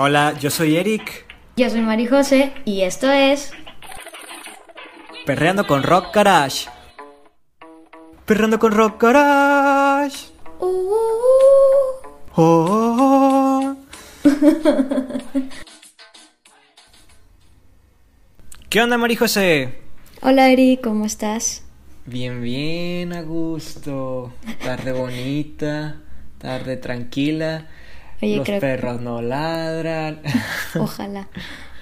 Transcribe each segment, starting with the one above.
Hola, yo soy Eric. Yo soy Mari José y esto es Perreando con Rock Garage. Perreando con Rock Garage. Uh, uh, uh. Oh. ¿Qué onda, Mari José? Hola Eric, ¿cómo estás? Bien, bien, a gusto. Tarde bonita, tarde tranquila. Oye, Los creo- perros no ladran. Ojalá.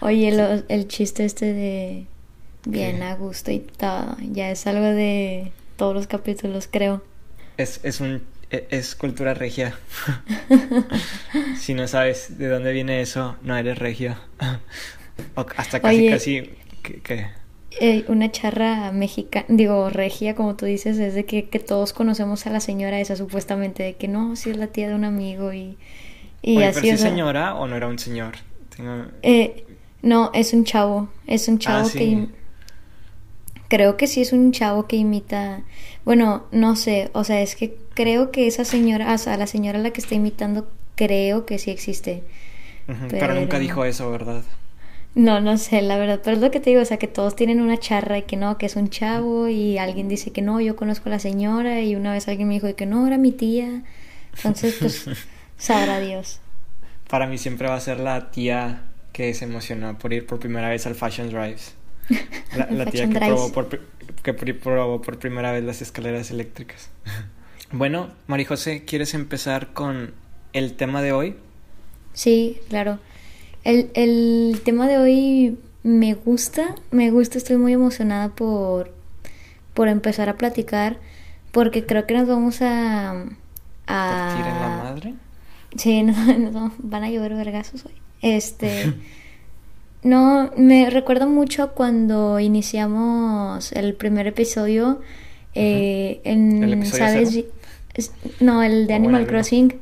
Oye, lo- el chiste este de bien ¿Qué? a gusto y todo, ya es algo de todos los capítulos, creo. Es, es un e- es cultura regia. si no sabes de dónde viene eso, no eres regio. O hasta casi Oye. casi que, que- Eh, una charra mexicana, digo, regia, como tú dices, es de que, que todos conocemos a la señora esa supuestamente, de que no, si es la tía de un amigo y, y Oye, así, pero o si sea, señora o no era un señor. Tengo- Eh, no, es un chavo. Es un chavo Ah, sí. que... Creo que sí es un chavo que imita... Bueno, no sé. O sea, es que creo que esa señora... O sea, la señora a la que está imitando creo que sí existe. Pero... nunca dijo eso, ¿verdad? No, no sé, la verdad. Pero es lo que te digo. O sea, que todos tienen una charra y que no, que es un chavo y alguien dice que no, yo conozco a la señora y una vez alguien me dijo que no, era mi tía. Entonces, pues, sabrá Dios. Para mí siempre va a ser la tía que se emocionó por ir por primera vez al Fashion Drives. La, tía que probó, por, que probó por primera vez las escaleras eléctricas. Bueno, María José, ¿quieres empezar con el tema de hoy? Sí, claro. El, el tema de hoy me gusta, me gusta, estoy muy emocionada por, por empezar a platicar, porque creo que nos vamos a... a ¿Partir en la madre? Sí, no, no, van a llover vergazos hoy. Este... No, me recuerda mucho cuando iniciamos el primer episodio eh, en, ¿El episodio ¿sabes? cero? No, el de Animal bueno, no. Crossing.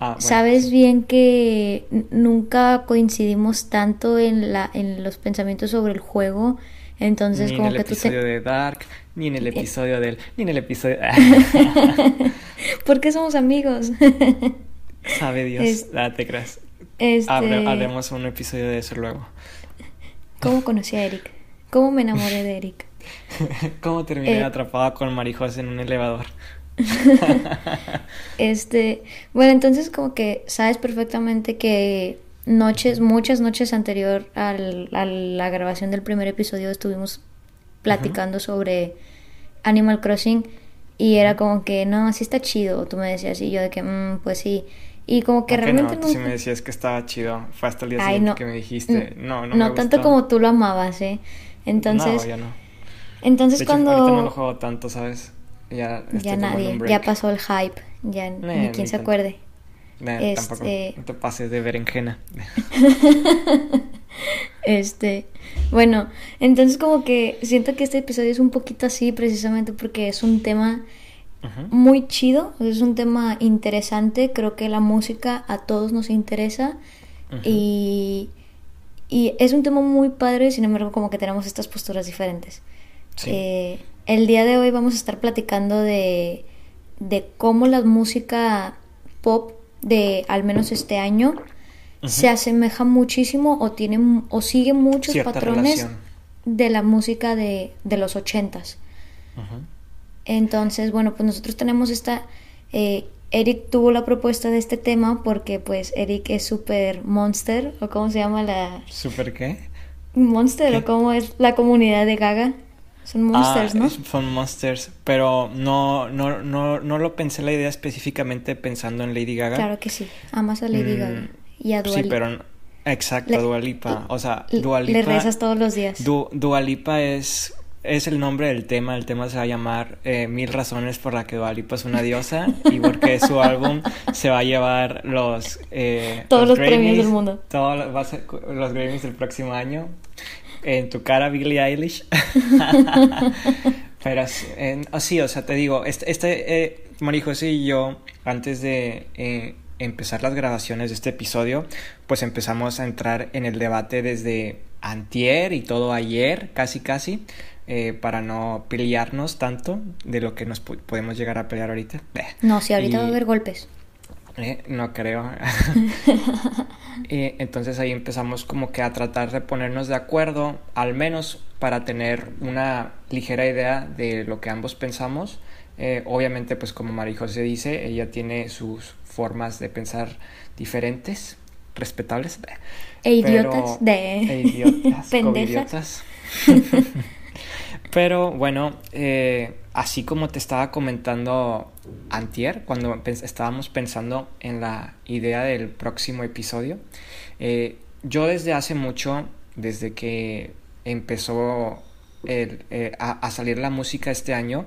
Ah, bueno, Sabes bien que nunca coincidimos tanto en la en los pensamientos sobre el juego, entonces ni como en el que tú episodio te de Dark, ni en el Eh. episodio del... Ni en el episodio... ¿Por qué somos amigos? Sabe Dios. Es- Ah, te creas. Este, haremos un episodio de eso luego. ¿Cómo conocí a Eric? ¿Cómo me enamoré de Eric? ¿Cómo terminé Eh. atrapada con Marijos en un elevador? Este, bueno, entonces como que sabes perfectamente que noches, muchas noches anterior al- a la grabación del primer episodio estuvimos platicando sobre Animal Crossing y era como que no, sí está chido, tú me decías y yo de que "Mm, pues sí. Y como que ¿A qué realmente no? no, Tú sí me decías que estaba chido. Fue hasta el día Ay, siguiente no. que me dijiste. No, no, no me tanto gustó". como tú lo amabas, ¿eh? Entonces, No, ya no. entonces De hecho, cuando ahorita no lo juego tanto, ¿sabes? Ya, ya nadie, ya pasó el hype, ya ni quien se tanto. acuerde. Nah, Tampoco este- no te pases de berenjena. Este, bueno, entonces como que siento que este episodio es un poquito así precisamente porque es un tema Muy chido, es un tema interesante, creo que la música a todos nos interesa y, y es un tema muy padre, sin embargo como que tenemos estas posturas diferentes. Sí. Eh, el día de hoy vamos a estar platicando de, de cómo la música pop de al menos este año se asemeja muchísimo o tiene o sigue muchos Cierta patrones relación. de la música de, de los ochentas. Ujú. Entonces, bueno, pues nosotros tenemos esta... eh, Eric tuvo la propuesta de este tema porque pues Eric es súper monster o cómo se llama la... ¿Súper qué? Monster ¿Qué? o cómo es la comunidad de Gaga. Son monsters, Ah, ¿no? es- Son monsters, pero no, no, no, no lo pensé la idea específicamente pensando en Lady Gaga. Claro que sí. Amas a Lady Mm, Gaga y a Dua Sí, Lipa. pero no- exacto, Le- a Dua Lipa. O sea, Le- Dua Le rezas todos los días. Du- Dua Lipa es, es el nombre del tema. El tema se va a llamar eh, Mil razones por la que Dua Lipa es una diosa y porque su álbum se va a llevar los... eh, Todos los premios Grammys, del mundo. Todos los, los Grammys del próximo año. En tu cara, Billie Eilish. Pero sí, en- ah, o sea, te digo, este, este eh, María José y yo, antes de eh, empezar las grabaciones de este episodio, pues empezamos a entrar en el debate desde antier y todo ayer, casi casi, eh, para no pelearnos tanto de lo que nos podemos llegar a pelear ahorita. No, si ahorita Y- va a haber golpes. Eh, no creo. entonces ahí empezamos como que a tratar de ponernos de acuerdo, al menos para tener una ligera idea de lo que ambos pensamos. Eh, obviamente, pues como María José dice, ella tiene sus formas de pensar diferentes, respetables. E idiotas de... E idiotas, Pero bueno, eh, así como te estaba comentando antier, cuando estábamos pensando en la idea del próximo episodio, eh, yo desde hace mucho, desde que empezó eh, a, salir la música este año,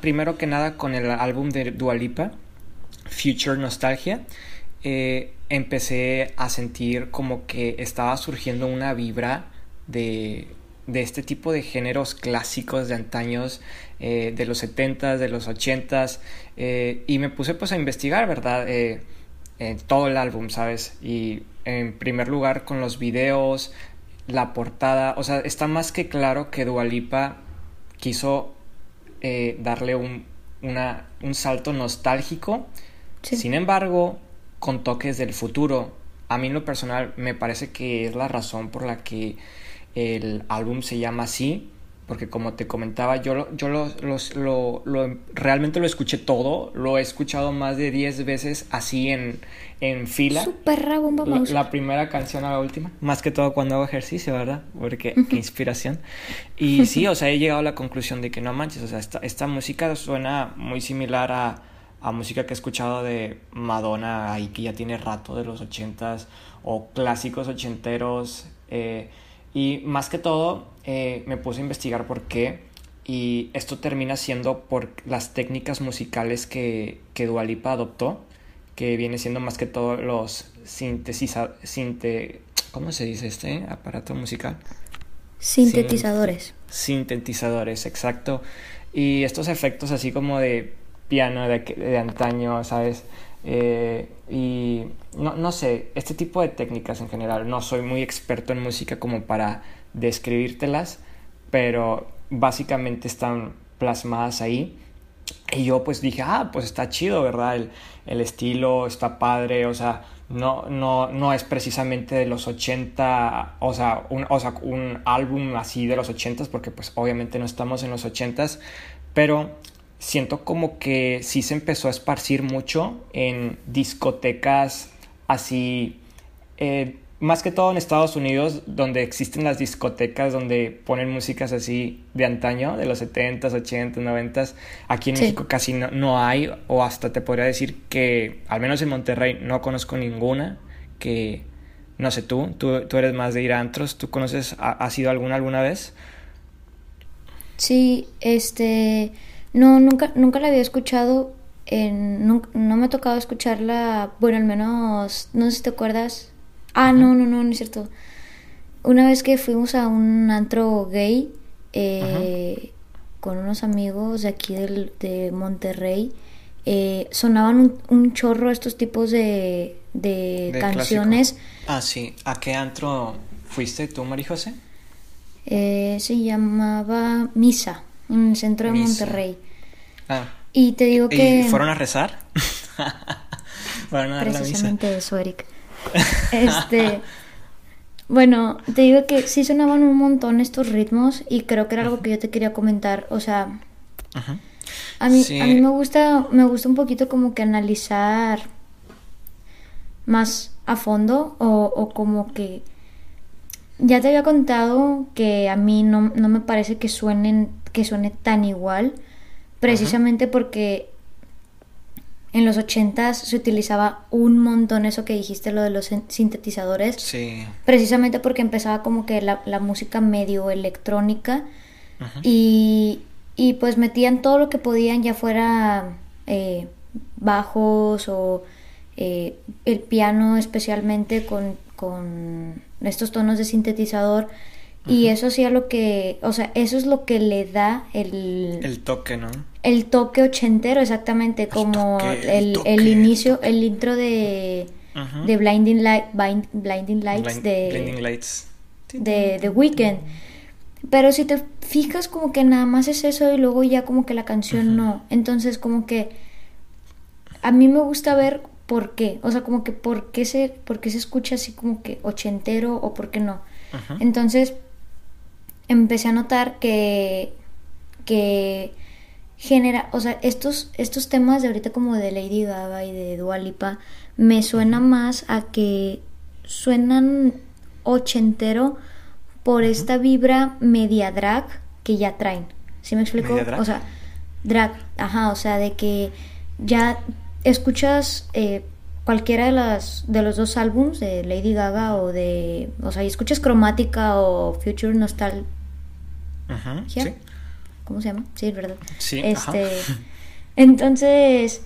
primero que nada con el álbum de Dualipa, Future Nostalgia, empecé a sentir como que estaba surgiendo una vibra de de este tipo de géneros clásicos de antaños, eh, de los 70s, de los 80s, eh, y me puse pues a investigar, ¿verdad? Eh, todo el álbum, ¿sabes? Y en primer lugar con los videos, la portada, o sea, está más que claro que Dualipa quiso darle un, una, un salto nostálgico, sin embargo, con toques del futuro. A mí en lo personal me parece que es la razón por la que el álbum se llama así, porque como te comentaba, yo, yo lo, lo, realmente lo escuché todo, lo he escuchado más de 10 veces así en, en fila. Super la, la, primera canción a la última, más que todo cuando hago ejercicio, ¿verdad? Porque qué inspiración. Y sí, o sea, he llegado a la conclusión de que no manches, o sea, esta, esta música suena muy similar a, a música que he escuchado de Madonna, ahí que ya tiene rato de los ochentas, o clásicos ochenteros. Eh, y más que todo, eh, me puse a investigar por qué. Y esto termina siendo por las técnicas musicales que, que Dualipa adoptó, que viene siendo más que todo los sintetizadores. Sinte, ¿Cómo se dice este aparato musical? Sintetizadores. sintetizadores, exacto. Y estos efectos así como de piano de, de antaño, ¿sabes? Eh, y no, no, sé, este tipo de técnicas en general, no soy muy experto en música como para describírtelas, pero básicamente están plasmadas ahí. Y yo pues dije, ah, pues está chido, ¿verdad? El, el estilo está padre, o sea, no, no, no es precisamente de los 80, o sea, un, o sea, un álbum así de los 80, porque pues obviamente no estamos en los 80, pero siento como que sí se empezó a esparcir mucho en discotecas así, eh, más que todo en Estados Unidos, donde existen las discotecas donde ponen músicas así de antaño, de los 70s, 80s, 90s. Aquí en México casi no, no, hay, o hasta te podría decir que, al menos en Monterrey, no conozco ninguna que, no sé tú, tú, tú eres más de ir a antros, ¿tú conoces, has ido alguna alguna vez? Sí, este... No, nunca, nunca la había escuchado. En, no, me ha tocado escucharla, bueno, al menos, no sé si te acuerdas. Ah, no, no, no, no es cierto. Una vez que fuimos a un antro gay eh, con unos amigos de aquí del, de Monterrey, eh, sonaban un, chorro estos tipos de, de, canciones. Ah, sí. ¿A qué antro fuiste tú, María José? Eh, se llamaba Misa en el centro de Monterrey. Ah. Y te digo que... ¿Y ¿Fueron a rezar? ¿Fueron a dar Precisamente eso, Eric. Este... bueno, te digo que sí sonaban un montón estos ritmos y creo que era algo que yo te quería comentar. O sea... A mí, a mí me gusta, me gusta un poquito como que analizar más a fondo o, o como que ya te había contado que a mí no, no me parece que suenen que suene tan igual, precisamente porque en los 80 se utilizaba un montón eso que dijiste, lo de los sintetizadores. Sí. Precisamente porque empezaba como que la, música medio electrónica y, y, pues metían todo lo que podían, ya fuera eh, bajos o eh, el piano especialmente con, con estos tonos de sintetizador y eso hacía lo que, o sea, eso es lo que le da el... El toque, ¿no? El toque ochentero, exactamente, como el, el, inicio, el intro de, de Blinding, Light, Blinding Lights de... Blinding Lights. De The Weeknd. Pero si te fijas como que nada más es eso y luego ya como que la canción no. Entonces como que a mí me gusta ver por qué, o sea, como que por qué se, por qué se escucha así como que ochentero o por qué no. Entonces, empecé a notar que, que genera, o sea, estos, estos temas de ahorita como de Lady Gaga y de Dua Lipa, me suena más a que suenan ochentero por esta vibra media drag que ya traen. ¿Sí me explico? O sea, drag, ajá, o sea, de que ya escuchas eh, cualquiera de las de los dos álbums de Lady Gaga o de, o sea, y escuchas Cromática o Future Nostal Ajá, sí. ¿Cómo se llama? Sí, es verdad. Sí, este, entonces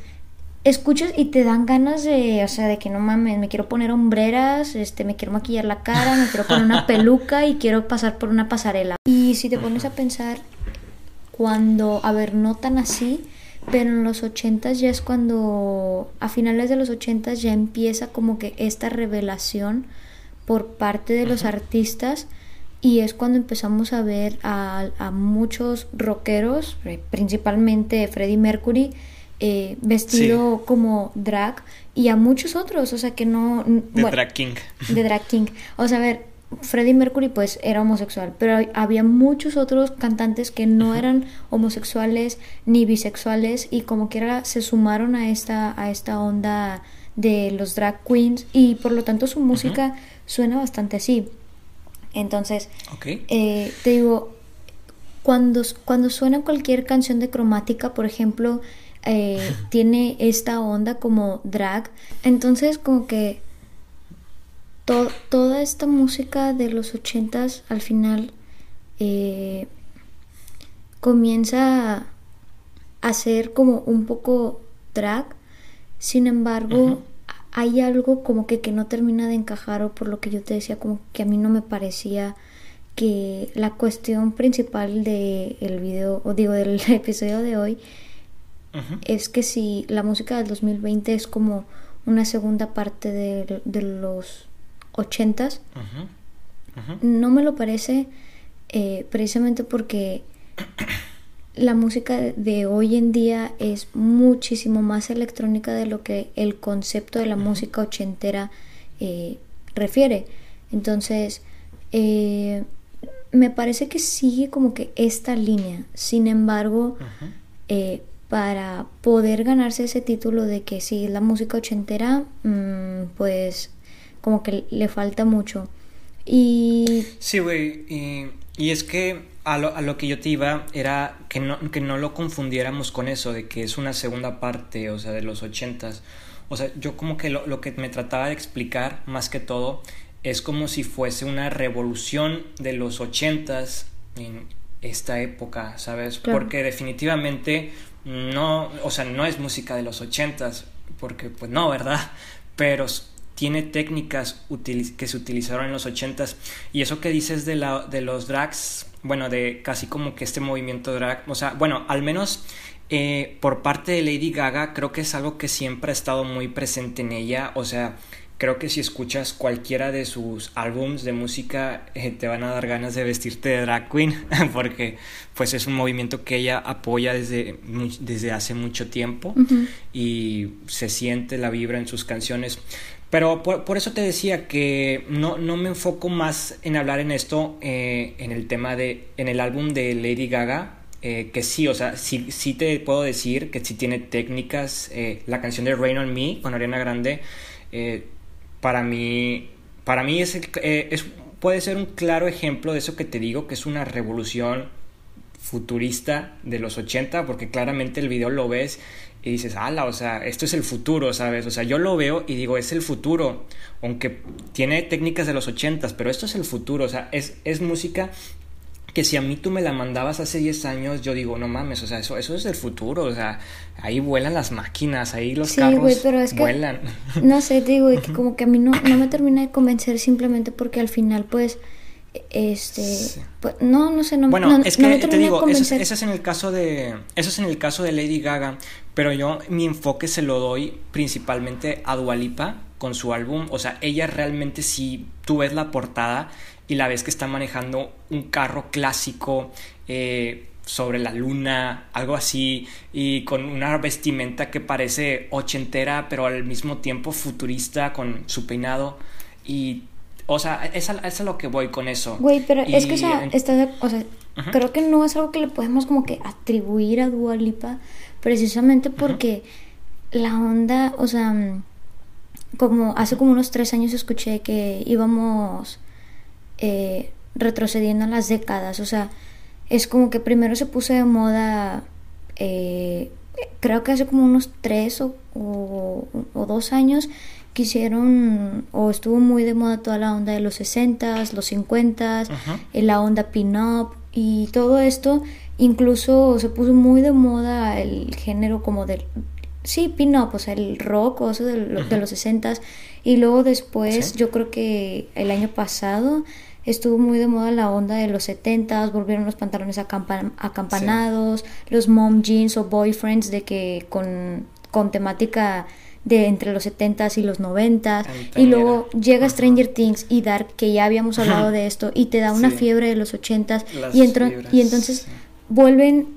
escuchas y te dan ganas de, o sea, de que no mames, me quiero poner hombreras, este, me quiero maquillar la cara, me quiero poner una peluca y quiero pasar por una pasarela. Y si te pones a pensar, cuando, a ver, no tan así, pero en los ochentas ya es cuando, a finales de los ochentas ya empieza como que esta revelación por parte de los artistas y es cuando empezamos a ver a, a muchos rockeros, eh, principalmente Freddie Mercury, eh, vestido como drag y a muchos otros, o sea que no... De drag king. De drag king. O sea, a ver, Freddie Mercury pues era homosexual, pero había muchos otros cantantes que no eran homosexuales ni bisexuales y como quiera se sumaron a esta, a esta onda de los drag queens y por lo tanto su música suena bastante así. Entonces, eh, te digo, cuando, cuando suena cualquier canción de cromática, por ejemplo, eh, tiene esta onda como drag. Entonces como que toda esta música de los ochentas al final eh, comienza a, ser como un poco drag. Sin embargo, hay algo como que, que no termina de encajar o por lo que yo te decía como que a mí no me parecía que la cuestión principal del el video o digo del episodio de hoy es que si la música del 2020 es como una segunda parte de, los ochentas, no me lo parece eh, precisamente porque la música de hoy en día es muchísimo más electrónica de lo que el concepto de la música ochentera eh, refiere. Entonces, eh, me parece que sigue como que esta línea. Sin embargo, para poder ganarse ese título de que si es la música ochentera, mm, pues como que le falta mucho. Y... Sí, güey, y, es que a lo, a lo, que yo te iba era que no, que no lo confundiéramos con eso, de que es una segunda parte, o sea, de los ochentas. O sea, yo como que lo, lo que me trataba de explicar, más que todo, es como si fuese una revolución de los ochentas en esta época, ¿sabes? Porque definitivamente no, o sea, no es música de los ochentas, porque pues no, ¿verdad? Pero tiene técnicas que se utilizaron en los ochentas. Y eso que dices de, la, de los drags, bueno, de casi como que este movimiento drag, o sea, bueno, al menos eh, por parte de Lady Gaga creo que es algo que siempre ha estado muy presente en ella, o sea, creo que si escuchas cualquiera de sus álbums de música eh, te van a dar ganas de vestirte de drag queen porque pues es un movimiento que ella apoya desde, desde hace mucho tiempo y se siente la vibra en sus canciones. Pero por, eso te decía que no, no, me enfoco más en hablar en esto, eh, en el tema de, en el álbum de Lady Gaga, eh, que sí, o sea, sí, sí, te puedo decir que sí tiene técnicas. la canción de Rain on Me con Ariana Grande para mí, para mí es, eh, es, puede ser un claro ejemplo de eso que te digo, que es una revolución futurista de los 80, porque claramente el video lo ves y dices, ala, o sea, esto es el futuro, ¿sabes? O sea, yo lo veo y digo, es el futuro, aunque tiene técnicas de los 80, pero esto es el futuro, o sea, es, es música que si a mí tú me la mandabas hace 10 años, yo digo, no mames, o sea, eso, eso es el futuro, o sea, ahí vuelan las máquinas, ahí los carros pero es vuelan. no sé, te digo, que como que a mí no, no me termina de convencer simplemente porque al final, pues, este, pues, no, no sé, no, bueno, no, es que te digo, eso es, en el caso de, eso es en el caso de Lady Gaga, pero yo mi enfoque se lo doy principalmente a Dualipa con su álbum, o sea, ella realmente si tú ves la portada y la ves que está manejando un carro clásico, eh, sobre la luna, algo así, y con una vestimenta que parece ochentera, pero al mismo tiempo futurista con su peinado. Y, o sea, es a, es a lo que voy con eso. Güey, pero es que, o sea, está o sea creo que no es algo que le podemos como que atribuir a Dua Lipa, precisamente porque la onda, o sea, como hace como unos tres años escuché que íbamos eh, retrocediendo en las décadas, o sea, es como que primero se puso de moda, eh, creo que hace como unos tres o, o, dos años quisieron o estuvo muy de moda toda la onda de los 60s, los 50s, eh, la onda pin-up y todo esto, incluso se puso muy de moda el género como del sí, pin-up, o sea, el rock o eso de, de los 60s y luego después yo creo que el año pasado estuvo muy de moda la onda de los 70 volvieron los pantalones acampanados, los mom jeans o boyfriends de que con, con temática de entre los 70s y los 90 y luego llega Stranger Things y Dark que ya habíamos hablado de esto y te da una fiebre de los 80s y, y entonces vuelven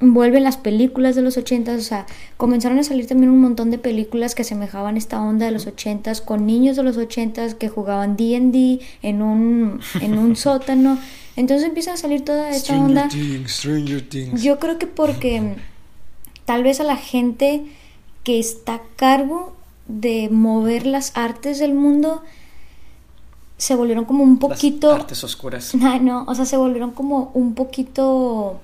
vuelven las películas de los ochentas, o sea, comenzaron a salir también un montón de películas que asemejaban esta onda de los ochentas con niños de los ochentas que jugaban D&D en un en un sótano. Entonces empieza a salir toda esta onda. Yo creo que porque tal vez a la gente que está a cargo de mover las artes del mundo se volvieron como un poquito las artes oscuras. no, o sea, se volvieron como un poquito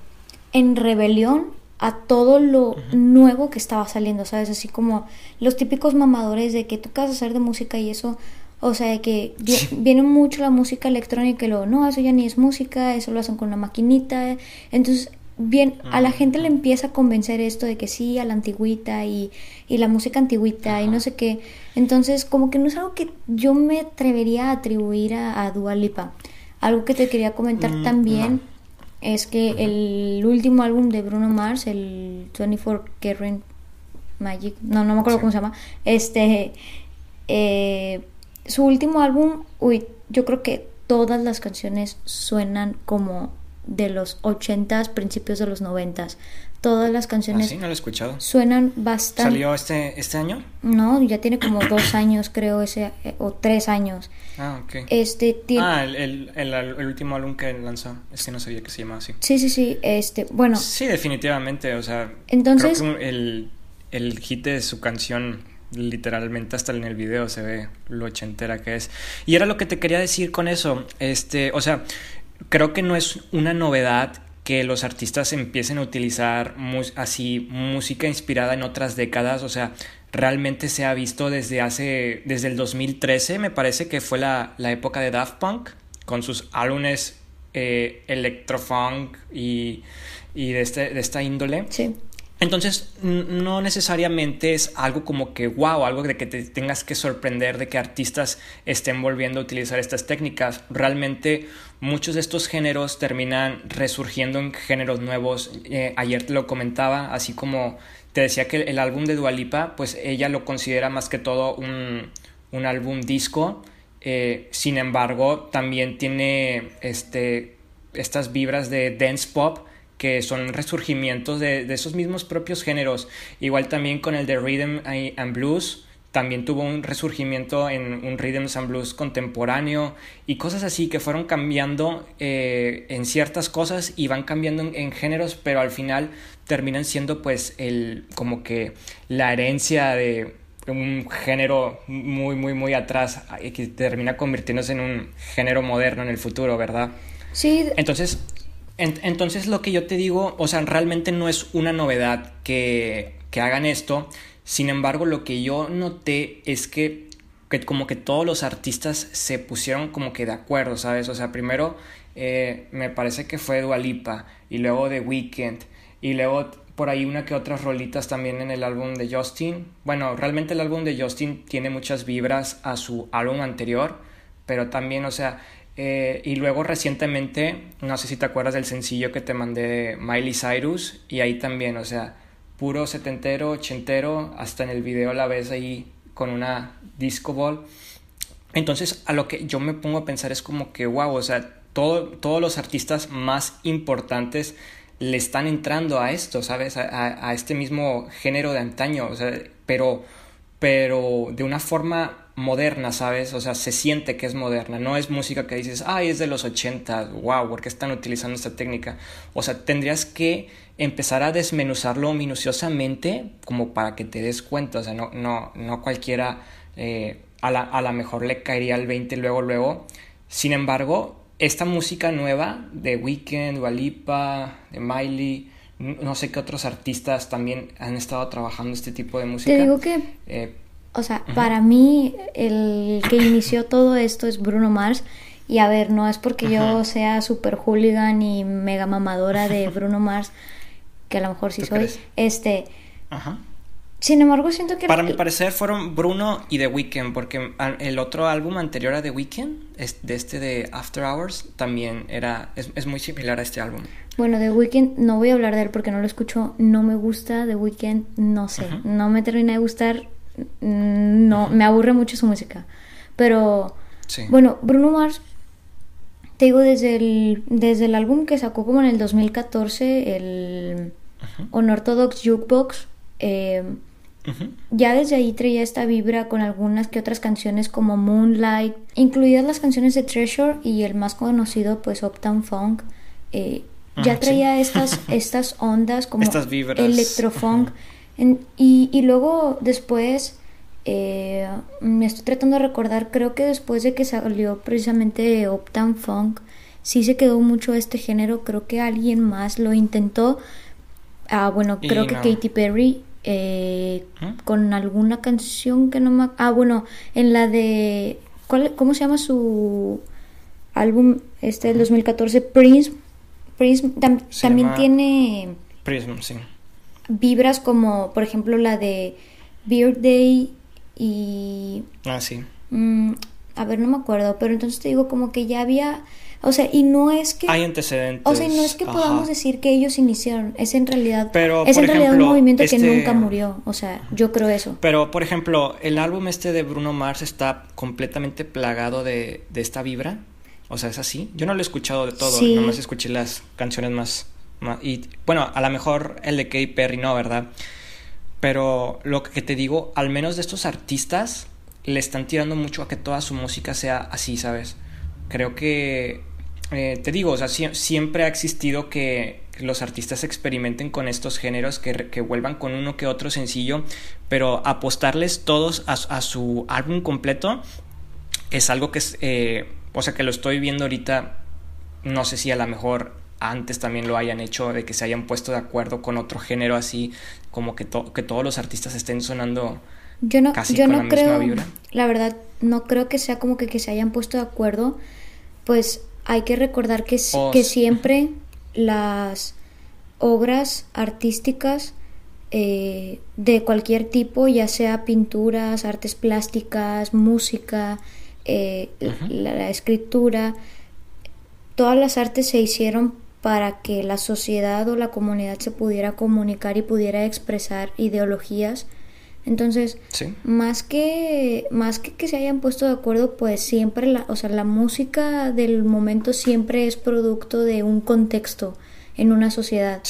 en rebelión a todo lo nuevo que estaba saliendo, ¿sabes? Así como los típicos mamadores de que tú vas a hacer de música y eso, o sea, de que viene mucho la música electrónica y luego, no, eso ya ni es música, eso lo hacen con una maquinita. Entonces, bien, a la gente le empieza a convencer esto de que sí, a la antigüita y, y la música antigüita y no sé qué. Entonces, como que no es algo que yo me atrevería a atribuir a, a Dua Lipa. Algo que te quería comentar mm, también es que el último álbum de Bruno Mars, el 24 Karat Magic, no, no me acuerdo cómo se llama, este, eh, su último álbum, uy, yo creo que todas las canciones suenan como de los 80s, principios de los 90s. Todas las canciones. ¿Ah, sí? No lo he escuchado. Suenan bastante. ¿Salió este, este año? No, ya tiene como dos años, creo, ese, eh, o tres años. Ah, ok. Este, Ah, el, el, el, último álbum que lanzó. Es que no sabía que se llamaba así. Sí, sí, sí. Este, bueno. Sí, definitivamente. O sea. Entonces. Creo que el, el hit de su canción literalmente hasta en el video se ve lo ochentera que es. Y era lo que te quería decir con eso. Este, o sea, creo que no es una novedad que los artistas empiecen a utilizar así música inspirada en otras décadas, o sea, realmente se ha visto desde hace, desde el 2013, me parece que fue la, la época de Daft Punk, con sus álbumes eh, electrofunk y, y de, este, de esta índole. Sí. Entonces, no necesariamente es algo como que wow, algo de que te tengas que sorprender de que artistas estén volviendo a utilizar estas técnicas. Realmente muchos de estos géneros terminan resurgiendo en géneros nuevos. Eh, ayer te lo comentaba, así como te decía que el, álbum de Dualipa, pues ella lo considera más que todo un, un álbum disco. Eh, sin embargo, también tiene este, estas vibras de dance pop que son resurgimientos de, esos mismos propios géneros. Igual también con el de Rhythm and Blues, también tuvo un resurgimiento en un Rhythm and Blues contemporáneo y cosas así que fueron cambiando eh, en ciertas cosas y van cambiando en, géneros, pero al final terminan siendo pues el como que la herencia de un género muy muy muy atrás y que termina convirtiéndose en un género moderno en el futuro, ¿verdad? Sí. Entonces, entonces lo que yo te digo, o sea, realmente no es una novedad que, que hagan esto. Sin embargo, lo que yo noté es que, que, como que todos los artistas se pusieron como que de acuerdo, ¿sabes? O sea, primero eh, me parece que fue Dualipa y luego The Weeknd y luego por ahí una que otras rolitas también en el álbum de Justin. Bueno, realmente el álbum de Justin tiene muchas vibras a su álbum anterior, pero también, o sea, eh, y luego recientemente, no sé si te acuerdas del sencillo que te mandé de Miley Cyrus, y ahí también, o sea, puro setentero, ochentero, hasta en el video la ves ahí con una disco ball. Entonces, a lo que yo me pongo a pensar es como que, wow, o sea, todo, todos los artistas más importantes le están entrando a esto, ¿sabes? A, a este mismo género de antaño, o sea, pero, pero de una forma moderna, ¿sabes? O sea, se siente que es moderna, no es música que dices, ay, es de los 80, wow, ¿por qué están utilizando esta técnica? O sea, tendrías que empezar a desmenuzarlo minuciosamente como para que te des cuenta, o sea, no, no, no cualquiera eh, a, la, a la mejor le caería el 20 luego, luego. Sin embargo, esta música nueva de Weekend, Walipa, de Miley, no sé qué otros artistas también han estado trabajando este tipo de música. Te digo que eh, o sea, para mí el que inició todo esto es Bruno Mars. Y a ver, no es porque yo sea super hooligan y mega mamadora de Bruno Mars, que a lo mejor sí soy. Este. Ajá. Sin embargo, siento que... Para mi parecer fueron Bruno y The Weeknd, porque el otro álbum anterior a The Weeknd, de este de After Hours, también era es, muy similar a este álbum. Bueno, The Weeknd, no voy a hablar de él porque no lo escucho, no me gusta The Weeknd, no sé, no me termina de gustar, no, me aburre mucho su música. Pero, bueno, Bruno Mars, te digo, desde el, desde el álbum que sacó como en el 2014, el Unorthodox Jukebox, eh, ya desde ahí traía esta vibra con algunas que otras canciones como Moonlight, incluidas las canciones de Treasure y el más conocido, pues Uptown Funk. Eh, ya traía estas, estas ondas como estas electrofunk. Y, y, luego después, eh, me estoy tratando de recordar, creo que después de que salió precisamente Uptown Funk, sí se quedó mucho este género, creo que alguien más lo intentó. Ah, bueno, creo que Katy Perry eh, con alguna canción que no me... Ah, bueno, en la de... ¿cuál, ¿Cómo se llama su álbum este del 2014? Prince. Prince también tiene... Prism, sí vibras como, por ejemplo, la de Beard Day y... Ah, sí. Mm, a ver, no me acuerdo, pero entonces te digo como que ya había... O sea, y no es que... Hay antecedentes. O sea, no es que podamos decir que ellos iniciaron, es en realidad... Pero, es en realidad un movimiento que este nunca murió, o sea, yo creo eso. Pero, por ejemplo, el álbum este de Bruno Mars está completamente plagado de, de esta vibra. O sea, es así. Yo no lo he escuchado de todo, sí. nomás escuché las canciones más y bueno, a lo mejor el de Katy Perry no, ¿verdad? Pero lo que te digo, al menos de estos artistas, le están tirando mucho a que toda su música sea así, ¿sabes? Creo que, eh, te digo, o sea, siempre ha existido que los artistas experimenten con estos géneros, que, que, vuelvan con uno que otro sencillo, pero apostarles todos a, su álbum completo es algo que es, eh, o sea, que lo estoy viendo ahorita, no sé si a lo mejor antes también lo hayan hecho, de que se hayan puesto de acuerdo con otro género así, como que, que todos los artistas estén sonando yo no, casi yo con no la creo, misma vibra. La verdad, no creo que sea como que, que se hayan puesto de acuerdo, pues hay que recordar que, que siempre las obras artísticas eh, de cualquier tipo, ya sea pinturas, artes plásticas, música, eh, la, escritura, todas las artes se hicieron para que la sociedad o la comunidad se pudiera comunicar y pudiera expresar ideologías. Entonces, más que más que que se hayan puesto de acuerdo, pues siempre la, o sea, la música del momento siempre es producto de un contexto en una sociedad.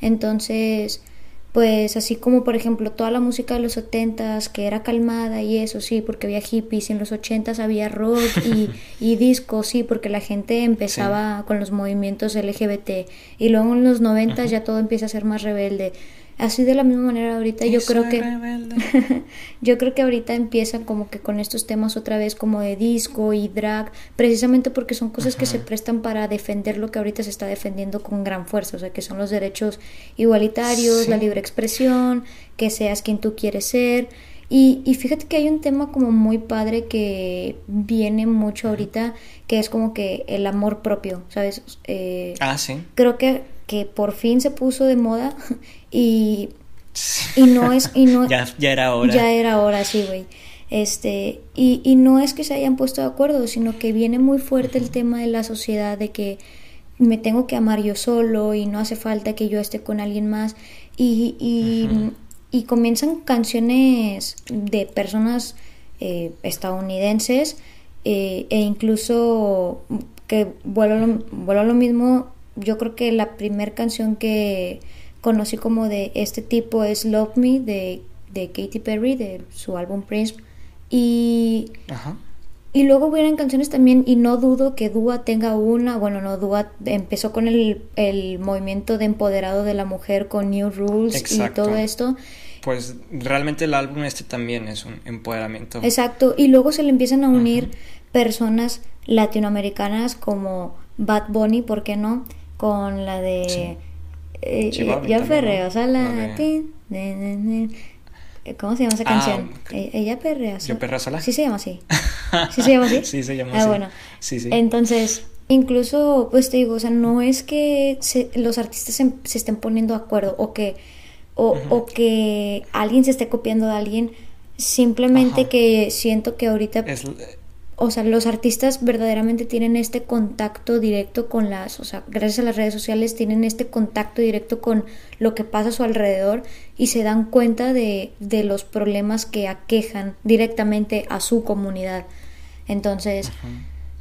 Entonces, pues así como por ejemplo toda la música de los 70 que era calmada y eso sí, porque había hippies, y en los 80 había rock y, y disco, sí, porque la gente empezaba con los movimientos LGBT y luego en los 90 ya todo empieza a ser más rebelde. Así de la misma manera ahorita yo creo que yo creo que ahorita empiezan como que con estos temas otra vez como de disco y drag, precisamente porque son cosas que se prestan para defender lo que ahorita se está defendiendo con gran fuerza, o sea, que son los derechos igualitarios, la libre expresión, que seas quien tú quieres ser. Y, y, fíjate que hay un tema como muy padre que viene mucho ahorita, que es como que el amor propio, ¿sabes? Eh, ah, sí. Creo que que por fin se puso de moda y, y no es... Y no, ya, ya era hora. Ya era hora, sí, güey. Este, y, y no es que se hayan puesto de acuerdo, sino que viene muy fuerte el tema de la sociedad, de que me tengo que amar yo solo y no hace falta que yo esté con alguien más. Y, y, y comienzan canciones de personas eh, estadounidenses eh, e incluso que vuelvo vuelvo a lo mismo yo creo que la primera canción que conocí como de este tipo es Love Me de, de Katy Perry, de su álbum Prince. Y, y luego hubieran canciones también, y no dudo que Dua tenga una, bueno, no, Dua empezó con el, el movimiento de empoderado de la mujer con New Rules y todo esto. Pues realmente el álbum este también es un empoderamiento. Exacto, y luego se le empiezan a unir personas latinoamericanas como Bad Bunny, ¿por qué no? Con la de... Eh, ya perreo, o sea, la... de... ¿Cómo se llama esa ah, canción? E-, ella perrea sola. ¿Yo perreo sola? Sí se llama así. ¿Sí se llama así? sí, se llama ah, así. bueno. Sí, sí. Entonces, incluso, pues te digo, o sea, no es que los artistas se, estén poniendo de acuerdo o que, o, o, que alguien se esté copiando de alguien, simplemente que siento que ahorita... Es, o sea, los artistas verdaderamente tienen este contacto directo con las, o sea, gracias a las redes sociales tienen este contacto directo con lo que pasa a su alrededor y se dan cuenta de, de los problemas que aquejan directamente a su comunidad. Entonces,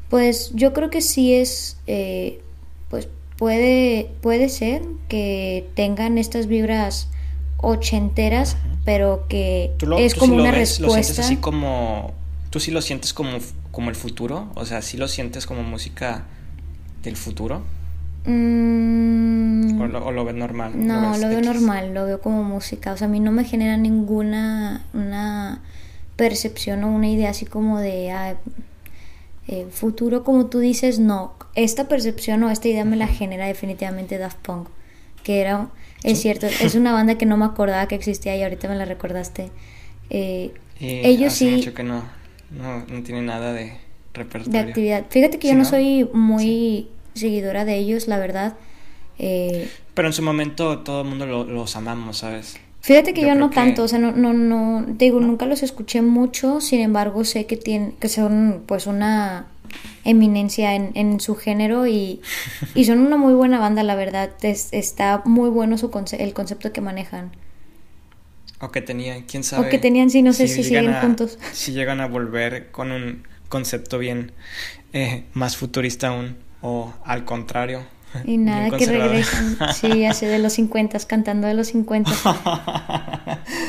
pues yo creo que sí es, eh, pues puede, puede ser que tengan estas vibras ochenteras, pero que es como una respuesta. así como ¿Tú sí lo sientes como, como el futuro? O sea, ¿sí lo sientes como música del futuro? Mm. ¿O, lo, ves normal? No, lo, veo normal, lo veo como música. O sea, a mí no me genera ninguna una percepción o una idea así como de ah, eh, futuro, como tú dices, no. Esta percepción o esta idea me la genera definitivamente Daft Punk, que era, es cierto, es una banda que no me acordaba que existía y ahorita me la recordaste. Eh, ellos sí. Mucho que no no, no tiene nada de repertorio. De actividad. Fíjate que yo no, soy muy seguidora de ellos, la verdad. Eh, Pero en su momento todo el mundo los amamos, ¿sabes? Fíjate que yo, no tanto, o sea, no, no, no, digo, nunca los escuché mucho, sin embargo sé que tienen, que son pues una eminencia en, en su género y, y, son una muy buena banda, la verdad, está muy bueno su el concepto que manejan. O que tenían, quién sabe. O que tenían, sí, no sé si, siguen juntos. Si llegan a volver con un concepto bien eh, más futurista aún, o al contrario. Y nada, que regresan, sí, así de los 50, cantando de los 50.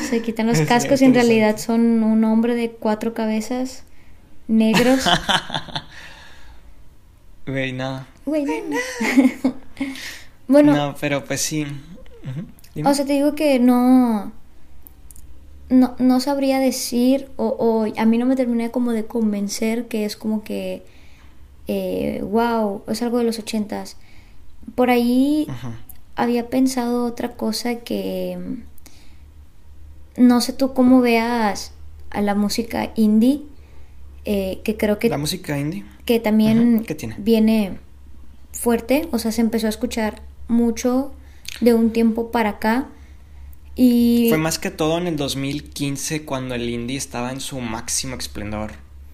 Se quitan los cascos y en realidad son un hombre de cuatro cabezas, negros. Güey, no. Güey, no. bueno. No, pero pues sí. O sea, te digo que no no, no sabría decir, o, o, a mí no me terminé como de convencer que es como que, eh, wow, es algo de los ochentas. Por ahí había pensado otra cosa que, no sé tú cómo veas a la música indie, eh, que creo que... La música indie. Que también viene fuerte, o sea, se empezó a escuchar mucho de un tiempo para acá fue más que todo en el 2015 cuando el indie estaba en su máximo esplendor.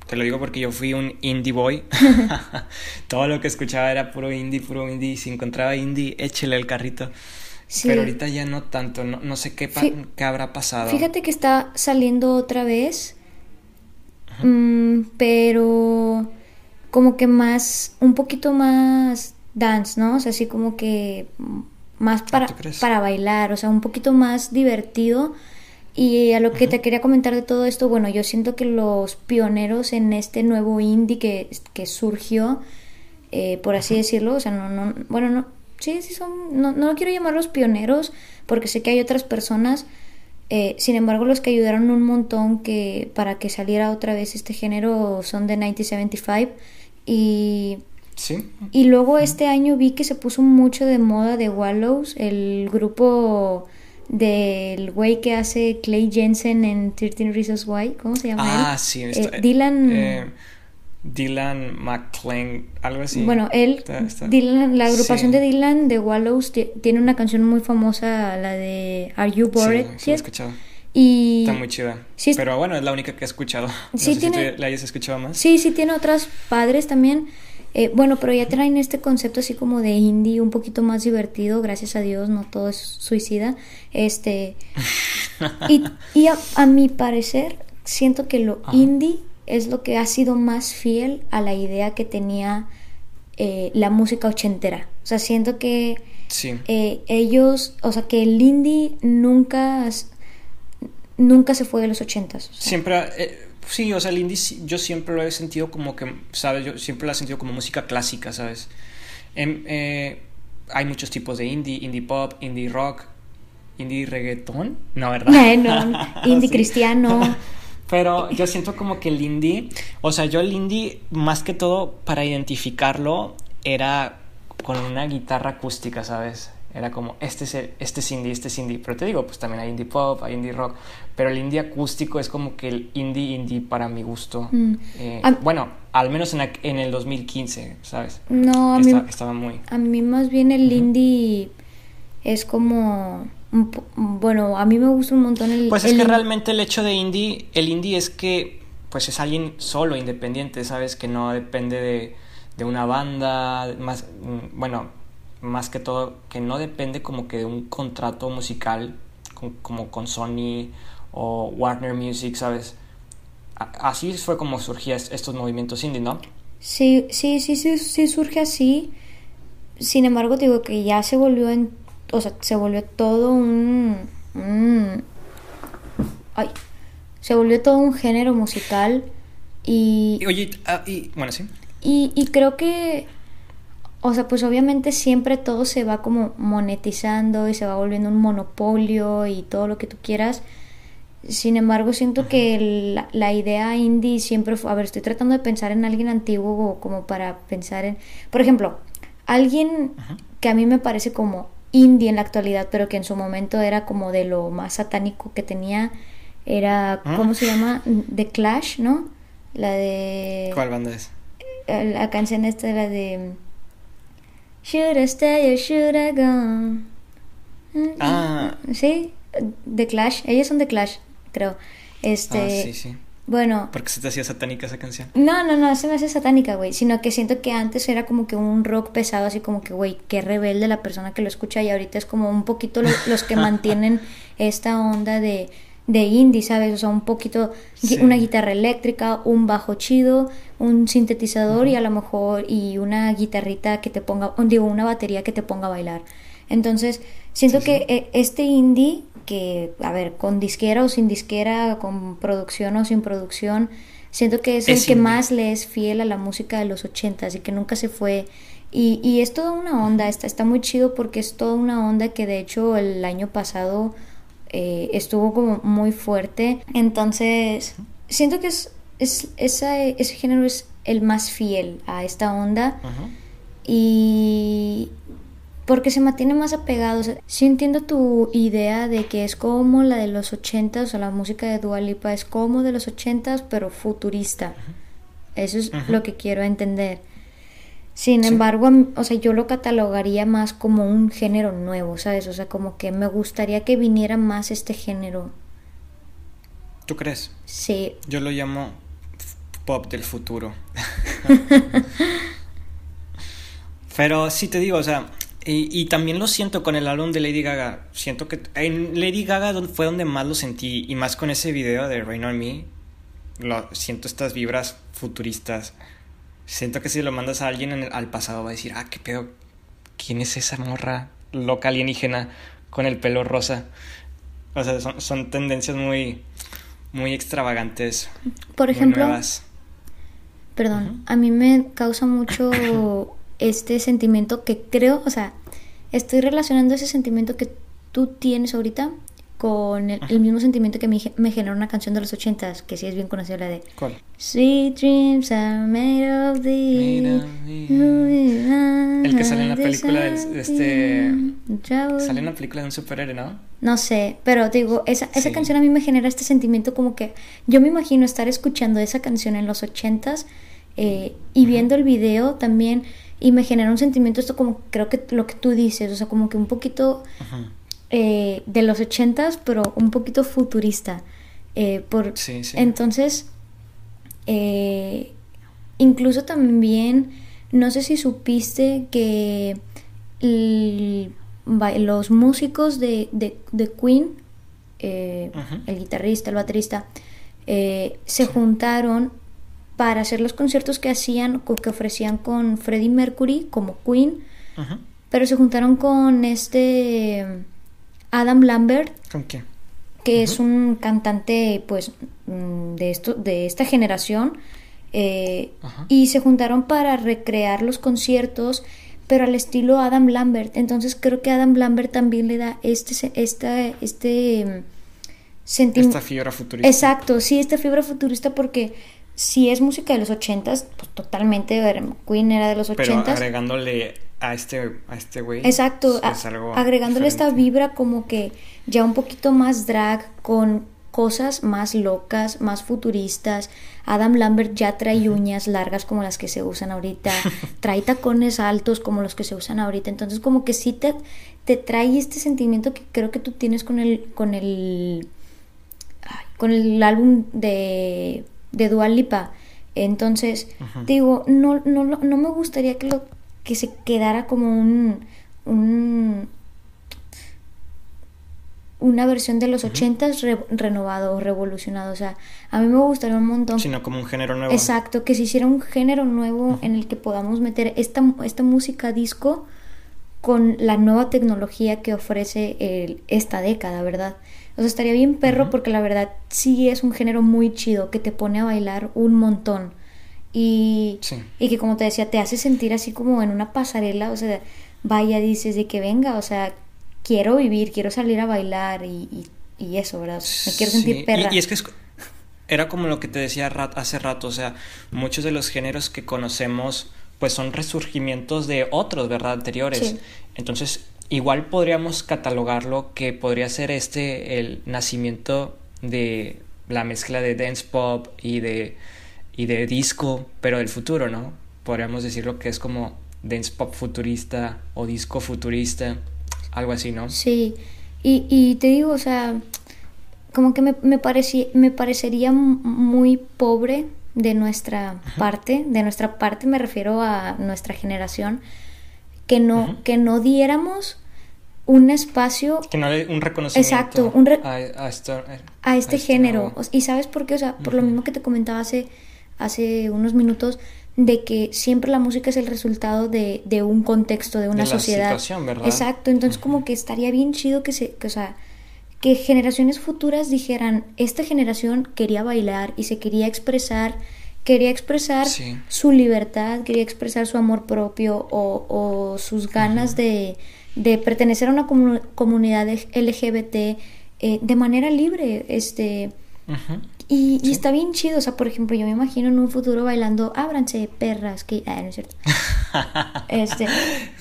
Te lo digo porque yo fui un indie boy. todo lo que escuchaba era puro indie, puro indie. Si encontraba indie, échele el carrito. Pero ahorita ya no tanto, no, sé qué, qué, habrá pasado. Fíjate que está saliendo otra vez, mm, pero como que más, un poquito más dance, ¿no? O sea, así como que más para, para bailar, o sea, un poquito más divertido. Y a lo que te quería comentar de todo esto, bueno, yo siento que los pioneros en este nuevo indie que, que surgió, eh, por así decirlo, o sea, no, no, bueno, no, sí, sí son, no, no quiero llamarlos pioneros, porque sé que hay otras personas, eh, sin embargo, los que ayudaron un montón que para que saliera otra vez este género son de 1975 y y luego este año vi que se puso mucho de moda de Wallows, el grupo del güey que hace Clay Jensen en 13 Reasons Why, ¿cómo se llama ah, él? sí, eh, Dylan... Eh, Dylan McClain, algo así. Bueno, él, Dylan, la agrupación de Dylan de Wallows tiene una canción muy famosa, la de Are You Bored? Sí, sí, he escuchado. Y... Está muy chida. pero bueno, es la única que he escuchado. No sí, sé tiene... si tú la hayas escuchado más. Sí, sí, tiene otras padres también. Eh, bueno, pero ya traen este concepto así como de indie un poquito más divertido, gracias a Dios, no todo es suicida. Este. y, y a, mi parecer, siento que lo indie es lo que ha sido más fiel a la idea que tenía eh, la música ochentera. O sea, siento que eh, ellos, o sea, que el indie nunca, nunca se fue de los ochentas. Siempre, eh, sí, o sea, el indie yo siempre lo he sentido como que, ¿sabes? Yo siempre lo he sentido como música clásica, ¿sabes? Em, eh, hay muchos tipos de indie, indie pop, indie rock, indie reggaetón, no, ¿verdad? no, indie cristiano. Pero yo siento como que el indie, o sea, yo el indie, más que todo, para identificarlo, era con una guitarra acústica, ¿sabes? Era como, este es, este es indie, este es indie. Pero te digo, pues también hay indie pop, hay indie rock. Pero el indie acústico es como que el indie indie para mi gusto. Mm. Eh, bueno, al menos en, en, el 2015, ¿sabes? No, a mí... Estaba muy... A mí más bien el indie es como bueno, a mí me gusta un montón el... Pues es que realmente el hecho de indie, el indie es que pues es alguien solo, independiente, ¿sabes? Que no depende de, de una banda, más, mm, bueno, más que todo, que no depende como que de un contrato musical como con Sony o Warner Music, ¿sabes? Así fue como surgían estos movimientos indie, ¿no? Sí, sí, sí, sí, sí surge así. Sin embargo, digo que ya se volvió en o sea, se volvió todo un, ay, se volvió todo un género musical y... Oye, ah, y, bueno, sí. Y, y creo que, o sea, pues obviamente siempre todo se va como monetizando y se va volviendo un monopolio y todo lo que tú quieras. Sin embargo, siento que la, idea indie siempre fue, a ver, estoy tratando de pensar en alguien antiguo como para pensar en, por ejemplo, alguien que a mí me parece como indie en la actualidad, pero que en su momento era como de lo más satánico que tenía, era, ah. ¿cómo se llama? The Clash, ¿no? La de... ¿Cuál banda es? Eh, la canción esta era de... Should I stay or should I go? Ah. Sí, The Clash, ellos son The Clash, creo. Este, ah, sí, sí. Bueno. Porque se te hacía satánica esa canción. No, no, no, se me hace satánica, güey. Sino que siento que antes era como que un rock pesado, así como que, güey, qué rebelde la persona que lo escucha. Y ahorita es como un poquito los, que mantienen esta onda de, de indie, ¿sabes? O sea, un poquito, una guitarra eléctrica, un bajo chido, un sintetizador y a lo mejor, y una guitarrita que te ponga, digo, una batería que te ponga a bailar. Entonces, siento que eh, este indie que, a ver, con disquera o sin disquera, con producción o sin producción, siento que es, el que más le es fiel a la música de los ochentas y que nunca se fue. Y, y es toda una onda, está, está muy chido porque es toda una onda que de hecho el año pasado eh, estuvo como muy fuerte. Entonces, siento que es, es ese género es el más fiel a esta onda. Y, porque se mantiene más apegado. O sí entiendo tu idea de que es como la de los ochentas, o la música de Dua Lipa es como de los ochentas, pero futurista. Eso es lo que quiero entender. Sin embargo, o sea, yo lo catalogaría más como un género nuevo, ¿sabes? O sea, como que me gustaría que viniera más este género. ¿Tú crees? Sí. Yo lo llamo pop del futuro. Pero sí te digo, o sea, y, también lo siento con el álbum de Lady Gaga. Siento que en Lady Gaga fue donde más lo sentí. Y más con ese video de Rain on Me. Lo, siento estas vibras futuristas. Siento que si lo mandas a alguien en al pasado va a decir, ah, qué pedo. ¿Quién es esa morra loca alienígena con el pelo rosa? O sea, son, tendencias muy, muy extravagantes. Por ejemplo, perdón, a mí me causa mucho este sentimiento que creo, o sea, estoy relacionando ese sentimiento que tú tienes ahorita con el, mismo sentimiento que me, me generó una canción de los ochentas, que sí es bien conocida, la de ¿Cuál? Sweet dreams are made of the... El que sale en la película de este... Sale en la película de un superhéroe, ¿no? No sé, pero digo, esa, esa canción a mí me genera este sentimiento como que yo me imagino estar escuchando esa canción en los ochentas eh, y viendo el video también y me genera un sentimiento esto como creo que lo que tú dices, o sea, como que un poquito eh, de los ochentas, pero un poquito futurista. Eh, por, Entonces, eh, incluso también, no sé si supiste que los músicos de, de, de Queen, el guitarrista, el baterista, se juntaron para hacer los conciertos que hacían, que ofrecían con Freddie Mercury como Queen. pero se juntaron con este Adam Lambert. ¿Con quién? Que es un cantante, pues, mm, de, esto, de esta generación. Eh, y se juntaron para recrear los conciertos, pero al estilo Adam Lambert. Entonces creo que Adam Lambert también le da este, esta, este sentimiento. Esta fibra futurista. Exacto, sí, esta fibra futurista porque si es música de los ochentas, pues totalmente Queen era de los ochentas. Pero agregándole a este a este güey. Exacto, agregándole esta vibra como que ya un poquito más drag con cosas más locas, más futuristas. Adam Lambert ya trae uñas largas como las que se usan ahorita, trae tacones altos como los que se usan ahorita, entonces como que sí te, te trae este sentimiento que creo que tú tienes con el con el con el álbum de de Dua Lipa. Entonces, digo, no, no, no me gustaría que lo que se quedara como un, un una versión de los ochentas renovado o revolucionado. O sea, a mí me gustaría un montón. Sino como un género nuevo. Exacto, que se hiciera un género nuevo en el que podamos meter esta, esta música disco con la nueva tecnología que ofrece el, esta década, ¿verdad? O sea, estaría bien perro porque la verdad sí es un género muy chido que te pone a bailar un montón. Y, y que como te decía, te hace sentir así como en una pasarela, o sea, vaya, dices de que venga, o sea, quiero vivir, quiero salir a bailar y, y, eso, ¿verdad? Me quiero sentir perra. Y, es que era como lo que te decía hace rato, o sea, muchos de los géneros que conocemos pues son resurgimientos de otros, ¿verdad? Anteriores. Entonces, igual podríamos catalogarlo que podría ser este el nacimiento de la mezcla de dance pop y de, y de disco, pero del futuro, ¿no? Podríamos decirlo que es como dance pop futurista o disco futurista algo así, ¿no? Sí, y, y te digo, o sea, como que me, me, me parecería muy pobre de nuestra parte, de nuestra parte me refiero a nuestra generación, que no, que no diéramos un espacio... Que no un reconocimiento exacto, un a, a, a, este género. Y sabes por qué, o sea, por lo mismo que te comentaba hace, hace unos minutos, de que siempre la música es el resultado de, de un contexto, de una de sociedad. Situación, ¿verdad? Exacto, entonces como que estaría bien chido que se, que, o sea, que generaciones futuras dijeran, esta generación quería bailar y se quería expresar, quería expresar su libertad, quería expresar su amor propio o, o sus ganas de, de, pertenecer a una comunidad LGBT eh, de manera libre, este... Y, está bien chido, o sea, por ejemplo, yo me imagino en un futuro bailando Ábranse, perras, que... Ah, no es cierto. este...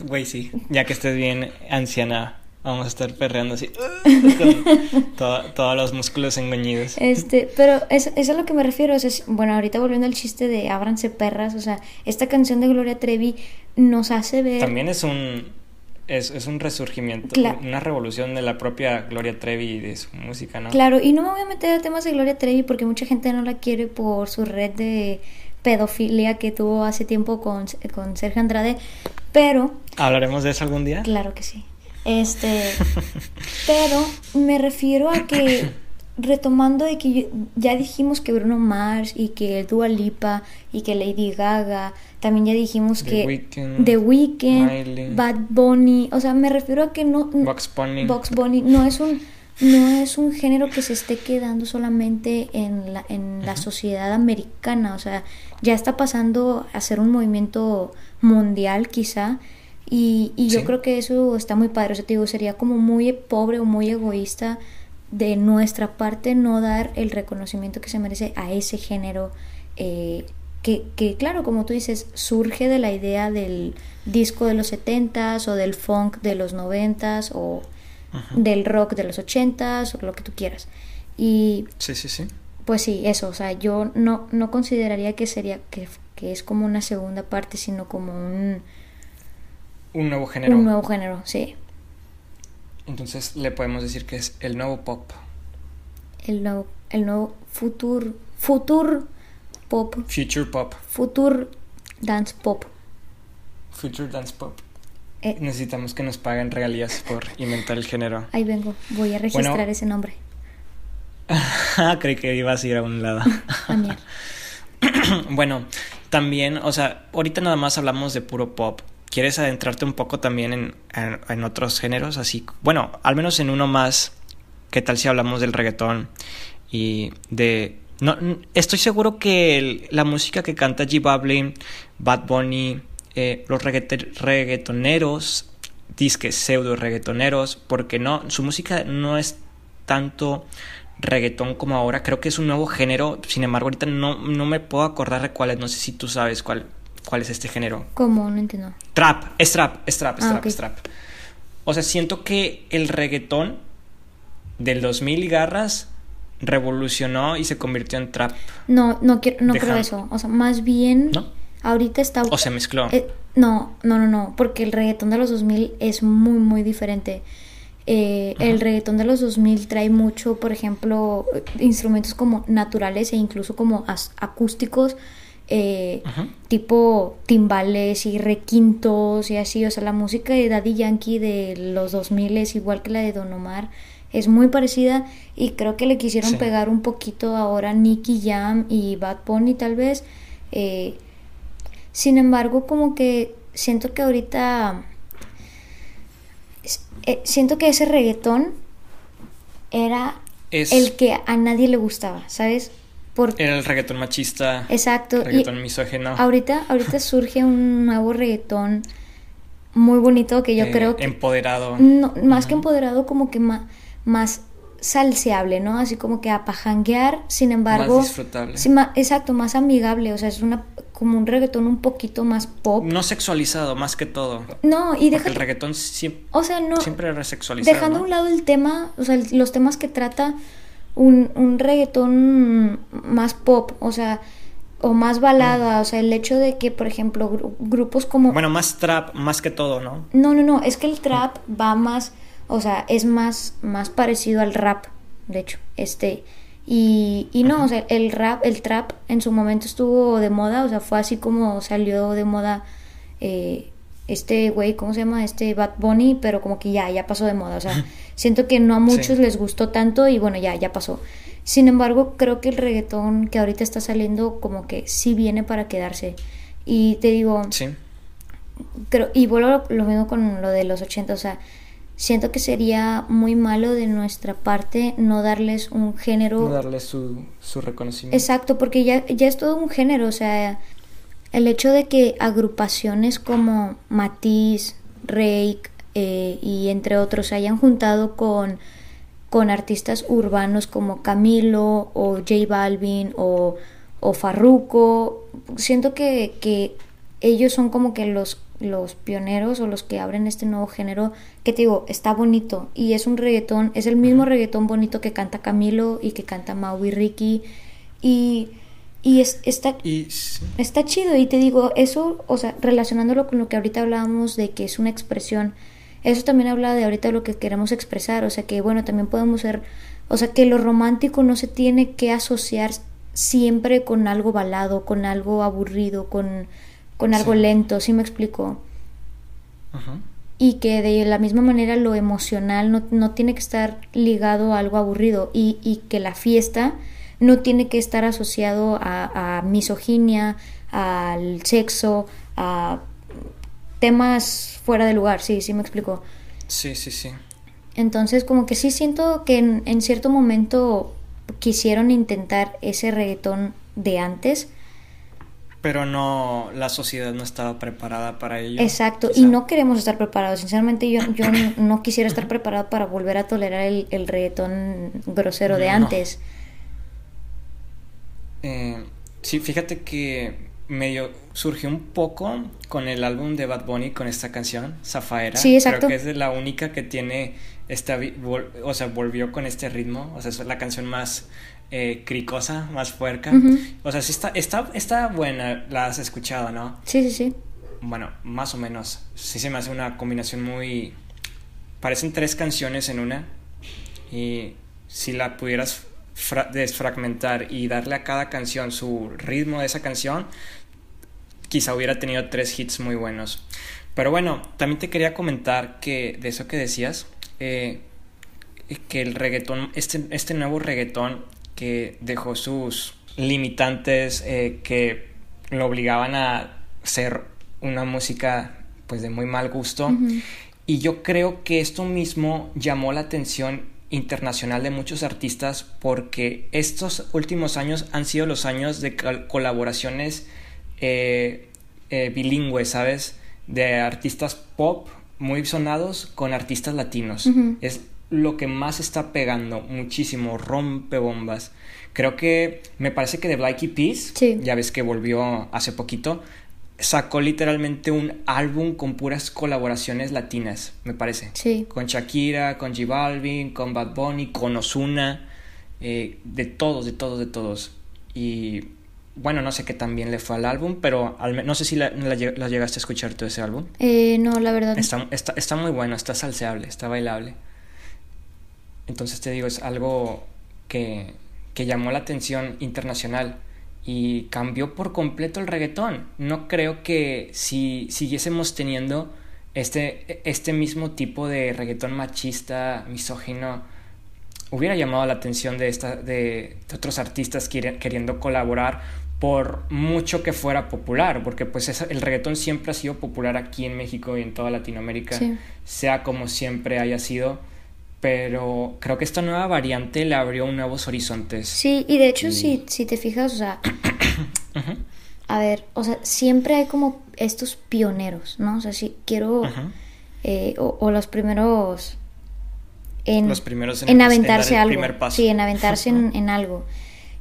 Güey, sí, ya que estés bien anciana, vamos a estar perreando así, con todos los músculos engañidos. Este, pero eso, es a lo que me refiero, o sea, bueno, ahorita volviendo al chiste de Ábranse, perras, o sea, esta canción de Gloria Trevi nos hace ver... También es un es, es un resurgimiento, una revolución de la propia Gloria Trevi y de su música, ¿no? Claro, y no me voy a meter a temas de Gloria Trevi porque mucha gente no la quiere por su red de pedofilia que tuvo hace tiempo con, con Sergio Andrade, pero... ¿Hablaremos de eso algún día? Claro que sí. Este, pero me refiero a que retomando de que ya dijimos que Bruno Mars y que Dua Lipa y que Lady Gaga, también ya dijimos que The Weeknd, Bad Bunny, o sea, me refiero a que no Box Bunny. Box Bunny no es un no es un género que se esté quedando solamente en la, en la sociedad americana, o sea, ya está pasando a ser un movimiento mundial quizá y, y yo creo que eso está muy padre, o sea, te digo, sería como muy pobre o muy egoísta de nuestra parte no dar el reconocimiento que se merece a ese género eh, que, que, claro, como tú dices, surge de la idea del disco de los 70s o del funk de los 90s o del rock de los 80s o lo que tú quieras. Y sí, sí, sí. Pues sí, eso, o sea, yo no, no consideraría que sería que, que es como una segunda parte, sino como un... Un nuevo género. Un nuevo género, sí. Entonces le podemos decir que es el nuevo pop. El nuevo, el nuevo futur, futur pop. Future pop. Future dance pop. Future dance pop. Eh. Necesitamos que nos paguen regalías por inventar el género. Ahí vengo, voy a registrar ese nombre. Creí que ibas a ir a un lado. bueno, también, o sea, ahorita nada más hablamos de puro pop quieres adentrarte un poco también en, en, otros géneros, así, bueno, al menos en uno más, ¿qué tal si hablamos del reggaetón y de... No, estoy seguro que la música que canta G Balvin, Bad Bunny, eh, los reggaetoneros, disque pseudo reggaetoneros, porque no, su música no es tanto reggaetón como ahora, creo que es un nuevo género, sin embargo ahorita no, no me puedo acordar de cuál es, no sé si tú sabes cuál, cuál es este género. ¿Cómo? No entiendo. Trap, es trap, es trap, es ah, trap, es trap. O sea, siento que el reggaetón del 2000 garras revolucionó y se convirtió en trap. No, no, quiero, no creo eso. O sea, más bien... ¿No? Ahorita está... O se mezcló. Eh, no, no, no, no, porque el reggaetón de los 2000 es muy, muy diferente. Eh, el reggaetón de los 2000 trae mucho, por ejemplo, instrumentos como naturales e incluso como acústicos, eh, tipo timbales y requintos y así. O sea, la música de Daddy Yankee de los 2000 es igual que la de Don Omar. Es muy parecida y creo que le quisieron pegar un poquito ahora Nicky Jam y Bad Bunny tal vez. Eh, sin embargo, como que siento que ahorita eh, siento que ese reggaetón era el que a nadie le gustaba, ¿sabes? Era el reggaetón machista. Exacto. Reggaetón misógino. Ahorita, ahorita surge un nuevo reggaetón muy bonito que yo eh, creo que... Empoderado. más que empoderado, como que más, más salseable, ¿no? Así como que a pajanguear, sin embargo... Más disfrutable. exacto, más amigable, o sea, es una como un reggaetón un poquito más pop. No sexualizado, más que todo. No, y deja... el reggaetón siempre, o sea, no, siempre era sexualizado. Dejando a un lado el tema, o sea, los temas que trata un, un reggaetón más pop, o sea, o más balada, o sea, el hecho de que, por ejemplo, grupos como... Bueno, más trap, más que todo, ¿no? No, no, no, es que el trap va más o sea, es más, más parecido al rap, de hecho. Este, y, y no, o sea, el rap, el trap en su momento estuvo de moda, o sea, fue así como salió de moda eh, este güey, ¿cómo se llama? Este Bad Bunny, pero como que ya, ya pasó de moda, o sea, siento que no a muchos les gustó tanto y bueno, ya, ya pasó. Sin embargo, creo que el reggaetón que ahorita está saliendo como que sí viene para quedarse. Y te digo, sí. creo, y vuelvo lo mismo con lo de los 80, o sea, siento que sería muy malo de nuestra parte no darles un género. No darles su, su reconocimiento. Exacto, porque ya, ya es todo un género, o sea, el hecho de que agrupaciones como Matiz, Rake eh, y entre otros se hayan juntado con, con artistas urbanos como Camilo o J Balvin o, o Farruko, siento que, que ellos son como que los los pioneros o los que abren este nuevo género, que te digo, está bonito y es un reggaetón, es el mismo reggaetón bonito que canta Camilo y que canta Mau y Ricky y, y es, está, está chido y te digo, eso, o sea, relacionándolo con lo que ahorita hablábamos de que es una expresión, eso también habla de ahorita lo que queremos expresar, o sea que bueno, también podemos ser, o sea que lo romántico no se tiene que asociar siempre con algo balado, con algo aburrido, con con algo lento, ¿sí me explico? Y que de la misma manera lo emocional no, no, tiene que estar ligado a algo aburrido y, y que la fiesta no tiene que estar asociado a, a misoginia, al sexo, a temas fuera de lugar, sí, sí me explico. Sí, sí, sí. Entonces como que sí siento que en, en cierto momento quisieron intentar ese reggaetón de antes, pero no, la sociedad no estaba preparada para ello. Exacto, y no queremos estar preparados. Sinceramente, yo, yo no quisiera estar preparado para volver a tolerar el, el reggaetón grosero de antes. Eh, sí, fíjate que medio surgió un poco con el álbum de Bad Bunny, con esta canción, Zafaera. Sí, exacto. Creo que es la única que tiene esta, o sea, volvió con este ritmo, o sea, es la canción más eh, cricosa, más puerca. O sea, sí está, está, está buena, la has escuchado, ¿no? Sí, sí, sí. Bueno, más o menos. Sí se me hace una combinación muy... Parecen tres canciones en una. Y si la pudieras desfragmentar y darle a cada canción su ritmo de esa canción, quizá hubiera tenido tres hits muy buenos. Pero bueno, también te quería comentar que de eso que decías, eh, que el reggaetón, este, este nuevo reggaetón que dejó sus limitantes eh, que lo obligaban a ser una música pues de muy mal gusto. Y yo creo que esto mismo llamó la atención internacional de muchos artistas porque estos últimos años han sido los años de colaboraciones eh, eh, bilingües, ¿sabes? De artistas pop muy sonados con artistas latinos. Es lo que más está pegando muchísimo, rompe bombas. Creo que me parece que de Black Eyed Peas, ya ves que volvió hace poquito, sacó literalmente un álbum con puras colaboraciones latinas, me parece. Sí. Con Shakira, con J Balvin, con Bad Bunny, con Ozuna, eh, de todos, de todos, de todos. Y bueno, no sé qué también le fue al álbum, pero no sé si la, llegaste a escuchar todo ese álbum. Eh, no, la verdad. Está, está, está muy bueno, está salseable, está bailable. Entonces te digo, es algo que, que llamó la atención internacional y cambió por completo el reggaetón. No creo que si siguiésemos teniendo este, este mismo tipo de reggaetón machista, misógino, hubiera llamado la atención de, esta, de, otros artistas queriendo colaborar por mucho que fuera popular, porque pues el reggaetón siempre ha sido popular aquí en México y en toda Latinoamérica, sea como siempre haya sido pero creo que esta nueva variante le abrió nuevos horizontes. Sí, y de hecho, si, si te fijas, o sea, a ver, o sea, siempre hay como estos pioneros, ¿no? O sea, si quiero, eh, o, los primeros en, los primeros en, aventarse algo. Sí, en aventarse en, algo.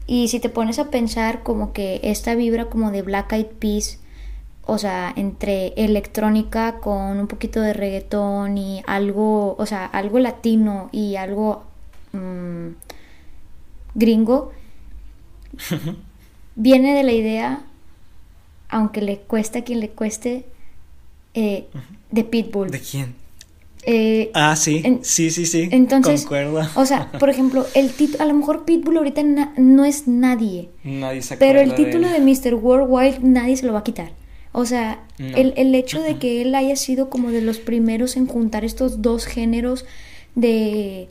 Y si te pones a pensar como que esta vibra como de Black Eyed Peas o sea, entre electrónica con un poquito de reggaetón y algo, o sea, algo latino y algo mm, gringo, viene de la idea, aunque le cueste a quien le cueste, eh, de Pitbull. ¿De quién? Eh, ah, sí, sí, sí, sí. Entonces, o sea, por ejemplo, el título, a lo mejor Pitbull ahorita no es nadie. Nadie se Pero el título de, de Mr. Worldwide nadie se lo va a quitar. O sea, el, el, hecho de que él haya sido como de los primeros en juntar estos dos géneros de,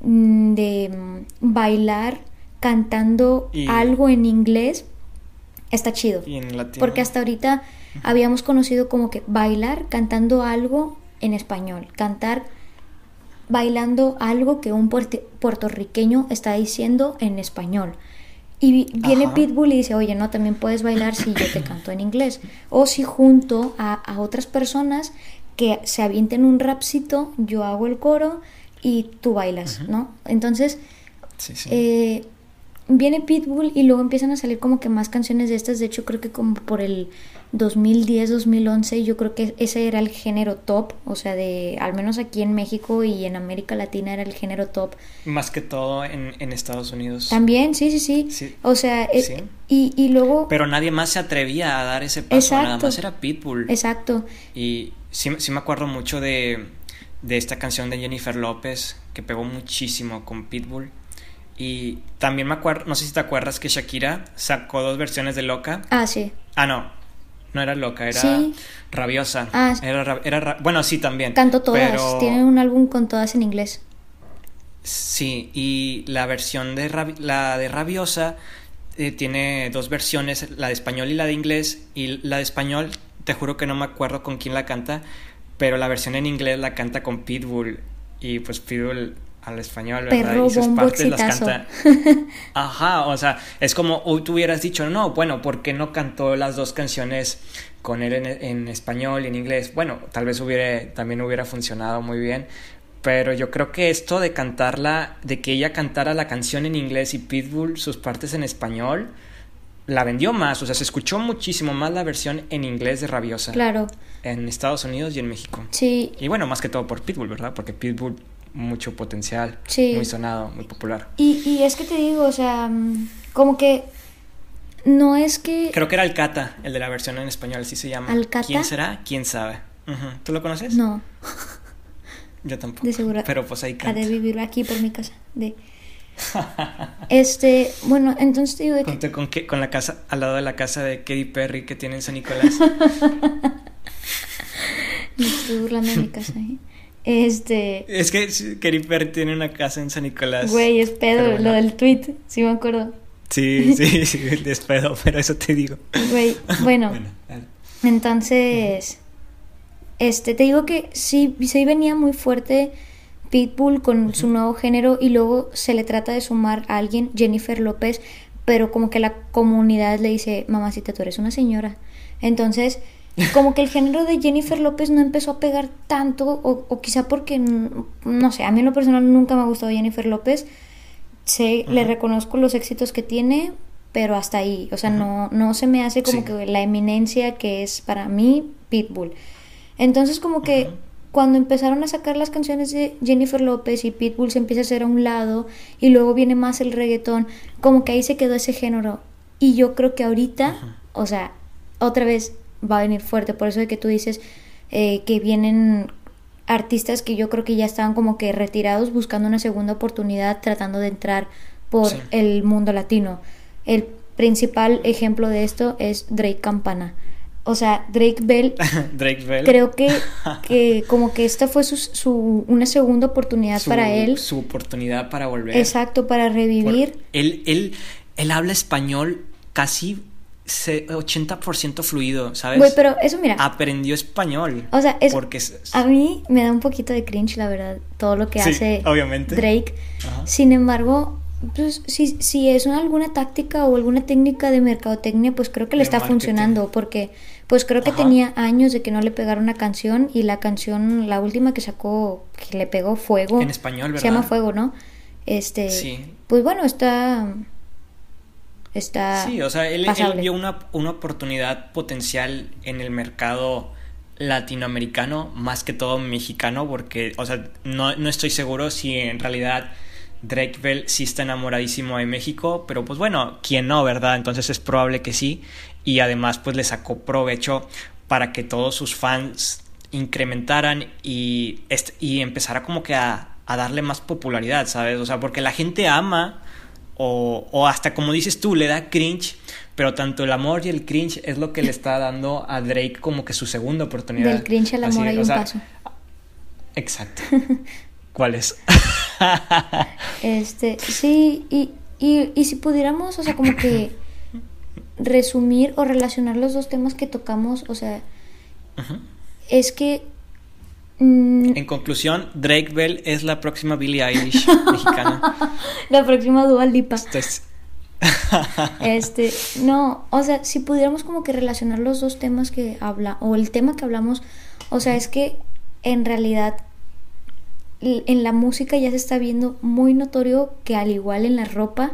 mm, de mm, bailar cantando algo en inglés, está chido. Y en latino. Porque hasta ahorita habíamos conocido como que bailar cantando algo en español, cantar bailando algo que un puertorriqueño está diciendo en español. Y viene Pitbull y dice, oye, no, también puedes bailar si yo te canto en inglés. O si junto a, otras personas que se avienten un rapcito, yo hago el coro y tú bailas, ¿no? Entonces, Eh, viene Pitbull y luego empiezan a salir como que más canciones de estas. De hecho, creo que como por el 2010, 2011, yo creo que ese era el género top, o sea, de al menos aquí en México y en América Latina era el género top. Más que todo en, en Estados Unidos. También, sí, sí, sí. O sea, eh, y, y, luego... Pero nadie más se atrevía a dar ese paso, nada más era Pitbull. Exacto. Y sí, sí me acuerdo mucho de, de esta canción de Jennifer López, que pegó muchísimo con Pitbull. Y también me acuerdo, no sé si te acuerdas que Shakira sacó dos versiones de Loca. Ah, sí. Ah, no, no era loca, era rabiosa. Ah, era, era bueno, sí, también. Canto todas. Tienen un álbum con todas en inglés. Sí, y la versión de la de rabiosa eh, tiene dos versiones, la de español y la de inglés. Y la de español, te juro que no me acuerdo con quién la canta, pero la versión en inglés la canta con Pitbull. Y pues Pitbull al español, ¿verdad? y sus partes las canta. Ajá, o sea, es como hoy tú hubieras dicho, no, bueno, ¿por qué no cantó las dos canciones con él en, español y en inglés? Bueno, tal vez hubiera, también hubiera funcionado muy bien, pero yo creo que esto de cantarla, de que ella cantara la canción en inglés y Pitbull sus partes en español, la vendió más, o sea, se escuchó muchísimo más la versión en inglés de Rabiosa. Claro. En Estados Unidos y en México. Sí. Y bueno, más que todo por Pitbull, ¿verdad? Porque Pitbull mucho potencial, muy sonado, muy popular. Y, y es que te digo, o sea, mm, como que no es que... Creo que era Alcata, el de la versión en español, así se llama. ¿Alcata? ¿Quién será? ¿Quién sabe? ¿Tú lo conoces? No. Yo tampoco. De seguro. Pero pues ahí canta. Ha de vivir aquí por mi casa. De... este, bueno, entonces te digo de que... Con, con la casa, al lado de la casa de Katy Perry que tiene en San Nicolás. Me estoy burlando de mi casa, ¿eh? Este. Es que Katy Perry tiene una casa en San Nicolás. Güey, es pedo, lo del tweet, sí me acuerdo. Sí, sí, sí, es pedo, pero eso te digo. Güey, bueno. entonces. Este, te digo que sí, sí venía muy fuerte Pitbull con su nuevo género y luego se le trata de sumar a alguien, Jennifer López, pero como que la comunidad le dice, mamacita, tú eres una señora. Entonces, como que el género de Jennifer López no empezó a pegar tanto, o, quizá porque, no sé, a mí en lo personal nunca me ha gustado Jennifer López. Sé, le reconozco los éxitos que tiene, pero hasta ahí. O sea, no, no se me hace como que la eminencia que es para mí Pitbull. Entonces, como que cuando empezaron a sacar las canciones de Jennifer López y Pitbull se empieza a hacer a un lado y luego viene más el reggaetón, como que ahí se quedó ese género. Y yo creo que ahorita, o sea, otra vez va a venir fuerte, por eso de que tú dices eh, que vienen artistas que yo creo que ya estaban como que retirados buscando una segunda oportunidad tratando de entrar por el mundo latino. El principal ejemplo de esto es Drake Campana. O sea, Drake Bell. Drake Bell. Creo que, que como que esta fue su, su una segunda oportunidad para él. Su oportunidad para volver. Exacto, para revivir. él, él, él habla español casi 80% fluido, ¿sabes? Güey, pero eso mira. Aprendió español. O sea, es, porque a mí me da un poquito de cringe, la verdad, todo lo que hace obviamente. Drake. Sin embargo, pues si, si es alguna táctica o alguna técnica de mercadotecnia, pues creo que le está funcionando, porque pues creo que tenía años de que no le pegara una canción y la canción, la última que sacó, que le pegó Fuego. En español, ¿verdad? Se llama Fuego, ¿no? Este, sí. Pues bueno, está... Está sí, o sea, él, vio una, una oportunidad potencial en el mercado latinoamericano, más que todo mexicano, porque, o sea, no, no estoy seguro si en realidad Drake Bell sí está enamoradísimo de México, pero pues bueno, ¿quién no, verdad? Entonces es probable que sí. Y además pues le sacó provecho para que todos sus fans incrementaran y, y empezara como que a, darle más popularidad, ¿sabes? O sea, porque la gente ama o, o hasta como dices tú, le da cringe, pero tanto el amor y el cringe es lo que le está dando a Drake como que su segunda oportunidad. Del cringe al amor hay un paso. Exacto. ¿Cuál es? este, sí, y, y, si pudiéramos, o sea, como que resumir o relacionar los dos temas que tocamos, o sea, es que... Mm, en conclusión, Drake Bell es la próxima Billie Eilish mexicana. La próxima Dua Lipa. este, no, o sea, si pudiéramos como que relacionar los dos temas que habla, o el tema que hablamos, o sea, es que en realidad en la música ya se está viendo muy notorio que al igual en la ropa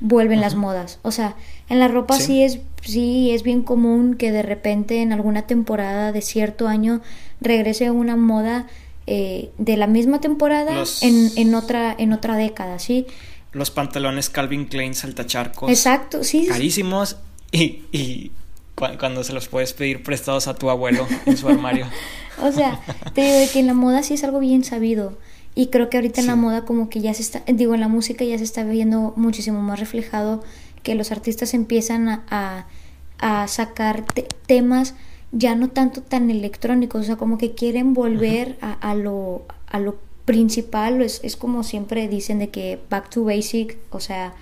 vuelven las modas. O sea, en la ropa sí. es sí es bien común que de repente en alguna temporada de cierto año regrese una moda eh, de la misma temporada en, en, otra en otra década, ¿sí? Los pantalones Calvin Klein saltacharcos. Exacto, sí. Carísimos y, y cuando se los puedes pedir prestados a tu abuelo en su armario. o sea, te digo que en la moda sí es algo bien sabido. Y creo que ahorita en la moda como que ya se está, digo, en la música ya se está viendo muchísimo más reflejado que los artistas empiezan a, a, sacar temas ya no tanto tan electrónicos, o sea, como que quieren volver a, a, lo, a lo principal, es, es como siempre dicen de que back to basic, o sea,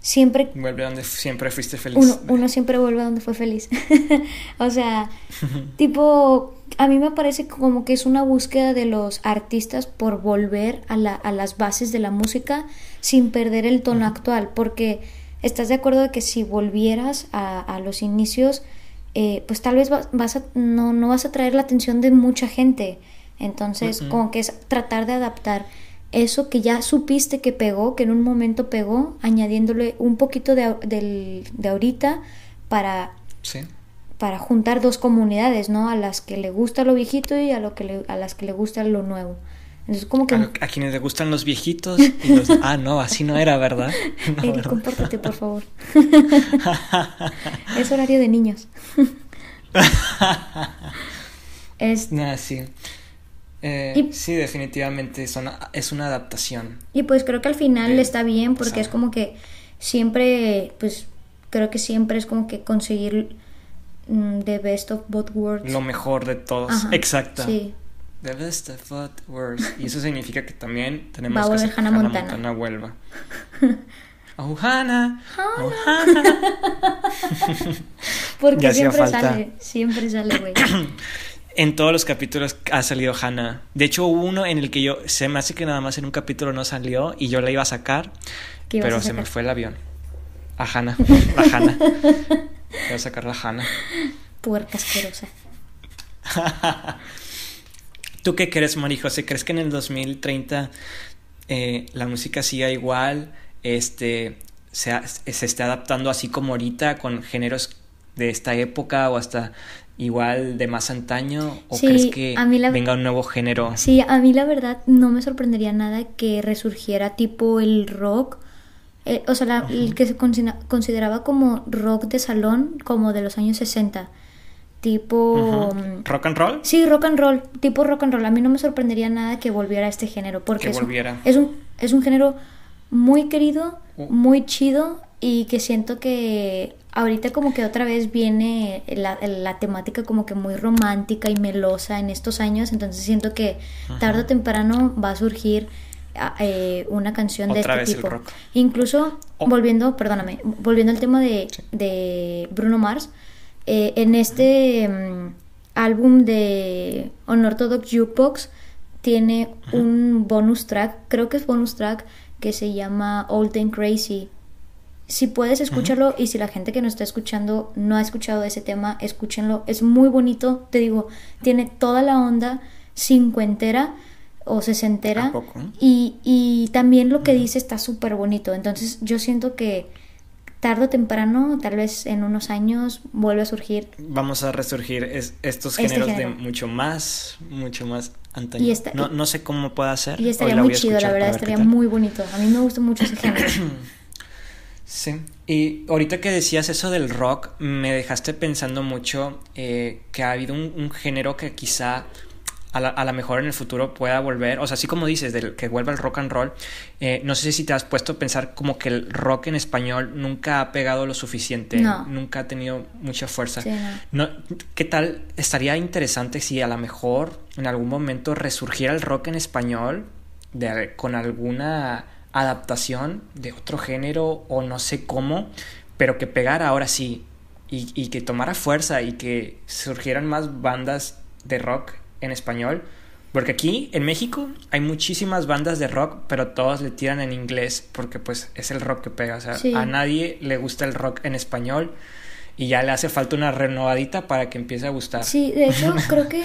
siempre... Vuelve donde siempre fuiste feliz. Uno, siempre vuelve a donde fue feliz. o sea, tipo, a mí me parece como que es una búsqueda de los artistas por volver a, la, a las bases de la música sin perder el tono actual, porque estás de acuerdo de que si volvieras a, a los inicios, eh, pues tal vez vas a, no, no vas a traer la atención de mucha gente. Entonces, como que es tratar de adaptar eso que ya supiste que pegó, que en un momento pegó, añadiéndole un poquito de, de ahorita para, para juntar dos comunidades, ¿no? A las que le gusta lo viejito y a, lo que a las que le gusta lo nuevo. Entonces, como que... A, quienes le gustan los viejitos y los... Ah, no, así no era, ¿verdad? No, compórtate, por favor. es horario de niños. es... Nada, sí. Eh, sí, definitivamente es una, es una adaptación. Y pues creo que al final está bien porque es como que siempre, pues creo que siempre es como que conseguir mm, the best of both worlds. Lo mejor de todos. Exacto. Sí. The best of both worlds. Y eso significa que también tenemos que hacer Hannah, Montana. Montana vuelva. Oh, Hannah. Oh, Hannah. porque siempre sale, siempre sale, güey. En todos los capítulos ha salido Hannah. De hecho, hubo uno en el que yo, se me hace que nada más en un capítulo no salió y yo la iba a sacar, pero se me fue el avión. A Hannah, la Hannah. Voy a sacar la Hannah. Puerca asquerosa. ¿Tú qué crees, José? ¿Crees que en el 2030 eh, la música siga igual? Este, se, se esté adaptando así como ahorita con géneros de esta época o hasta igual de más antaño o crees que venga un nuevo género? Sí, a mí la verdad no me sorprendería nada que resurgiera tipo el rock, eh, o sea, el que se consideraba como rock de salón, como de los años 60. Tipo... Mm, ¿Rock and roll? Sí, rock and roll, tipo rock and roll. A mí no me sorprendería nada que volviera a este género, porque es, es, un, es un género muy querido, uh. muy chido y que siento que ahorita como que otra vez viene la, temática como que muy romántica y melosa en estos años, entonces siento que tarde o temprano va a surgir ah, eh, una canción de este tipo. Incluso oh. volviendo, perdóname, volviendo al tema de, Bruno Mars, eh, en este mm, álbum de Unorthodox Jukebox tiene un bonus track, creo que es bonus track, que se llama Old and Crazy si puedes escúchalo y si la gente que nos está escuchando no ha escuchado ese tema, escúchenlo. Es muy bonito, te digo, tiene toda la onda cincuentera o sesentera. Y, y también lo que dice está súper bonito. Entonces yo siento que tarde o temprano, tal vez en unos años, vuelve a surgir. Vamos a resurgir estos este géneros de mucho más, mucho más antaño. no, no, sé cómo pueda ser. Y estaría muy chido, la verdad, estaría muy bonito. A mí me gusta mucho ese género. Sí, y ahorita que decías eso del rock, me dejaste pensando mucho eh, que ha habido un, género que quizá a la, a mejor en el futuro pueda volver, o sea, así como dices, del, que vuelva el rock and roll, eh, no sé si te has puesto a pensar como que el rock en español nunca ha pegado lo suficiente, nunca ha tenido mucha fuerza. no. ¿Qué tal? Estaría interesante si a lo mejor en algún momento resurgiera el rock en español de, con alguna adaptación de otro género o no sé cómo, pero que pegara ahora sí y, que tomara fuerza y que surgieran más bandas de rock en español. Porque aquí en México hay muchísimas bandas de rock, pero todas le tiran en inglés porque pues es el rock que pega. O sea, a nadie le gusta el rock en español y ya le hace falta una renovadita para que empiece a gustar. Sí, de hecho creo que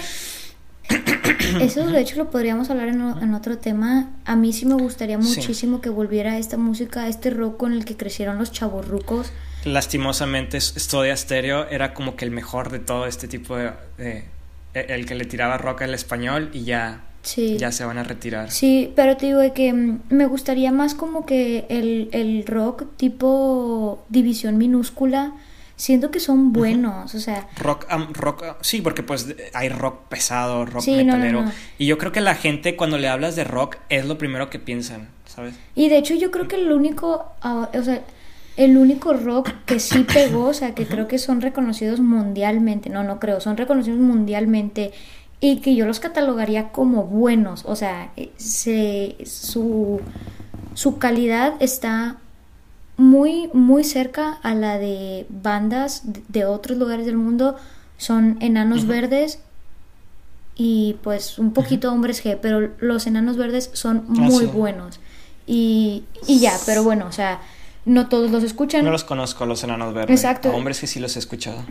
Eso de hecho lo podríamos hablar en, otro tema. A mí sí me gustaría muchísimo que volviera esta música, este rock con el que crecieron los chavorrucos. Lastimosamente, Stodia Stereo era como que el mejor de todo este tipo de, el que le tiraba rock al español y ya ya se van a retirar. Sí, pero te digo que mm, me gustaría más como que el, el rock tipo división minúscula siento que son buenos, o sea... Rock, rock, sí, porque pues hay rock pesado, rock metalero. Y yo creo que la gente cuando le hablas de rock es lo primero que piensan, ¿sabes? Y de hecho yo creo que el único, ah, o sea, el único rock que sí pegó, o sea, que creo que son reconocidos mundialmente, no, no creo, son reconocidos mundialmente y que yo los catalogaría como buenos, o sea, se, su, su calidad está muy, muy cerca a la de bandas de otros lugares del mundo. Son enanos verdes y pues un poquito hombres G, pero los enanos verdes son ah, muy buenos. Y, y ya, pero bueno, o sea, no todos los escuchan. No los conozco, los enanos verdes. Exacto. hombres que sí los he escuchado.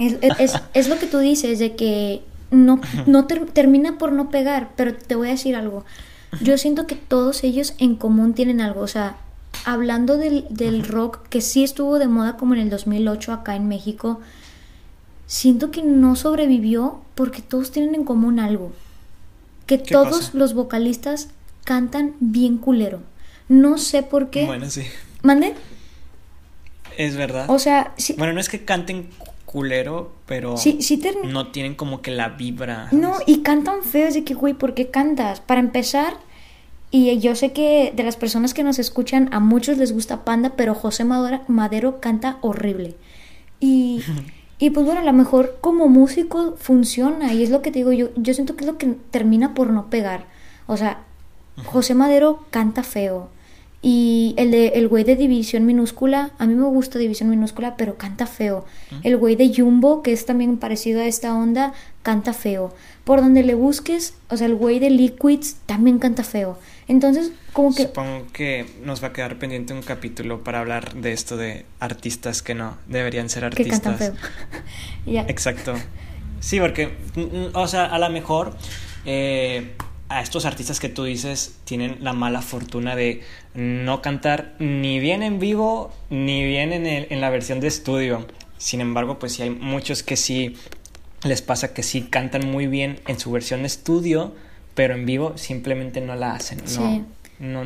Es, lo que tú dices, de que no, no termina por no pegar, pero te voy a decir algo. Yo siento que todos ellos en común tienen algo, o sea, hablando del, del rock que sí estuvo de moda como en el 2008 acá en México, siento que no sobrevivió porque todos tienen en común algo. Que todos los vocalistas cantan bien culero. No sé por qué. Bueno, sí. ¿Mande? Es verdad. O sea, Bueno, no es que canten culero, pero sí, sí no tienen como que la vibra. No, y cantan feo, de que, güey, ¿por qué cantas? Para empezar, y yo sé que de las personas que nos escuchan, a muchos les gusta Panda, pero José Madero canta horrible. Y, y pues bueno, a lo mejor como músico funciona, y es lo que te digo, yo, yo siento que es lo que termina por no pegar. O sea, José Madero canta feo. Y el de el güey de División Minúscula, a mí me gusta División Minúscula, pero canta feo. El güey de Jumbo, que es también parecido a esta onda, canta feo. Por donde le busques, o sea, el güey de Liquids también canta feo. Entonces, como que... Supongo que nos va a quedar pendiente un capítulo para hablar de esto de artistas que no deberían ser Que artistas. cantan feo. Exacto. Sí, porque, mm, mm, o sea, a lo mejor eh, a estos artistas que tú dices tienen la mala fortuna de no cantar ni bien en vivo ni bien en, el- en la versión de estudio. Sin embargo, pues sí hay muchos que sí les pasa que sí cantan muy bien en su versión de estudio, pero en vivo simplemente no la hacen. No, Sí. no,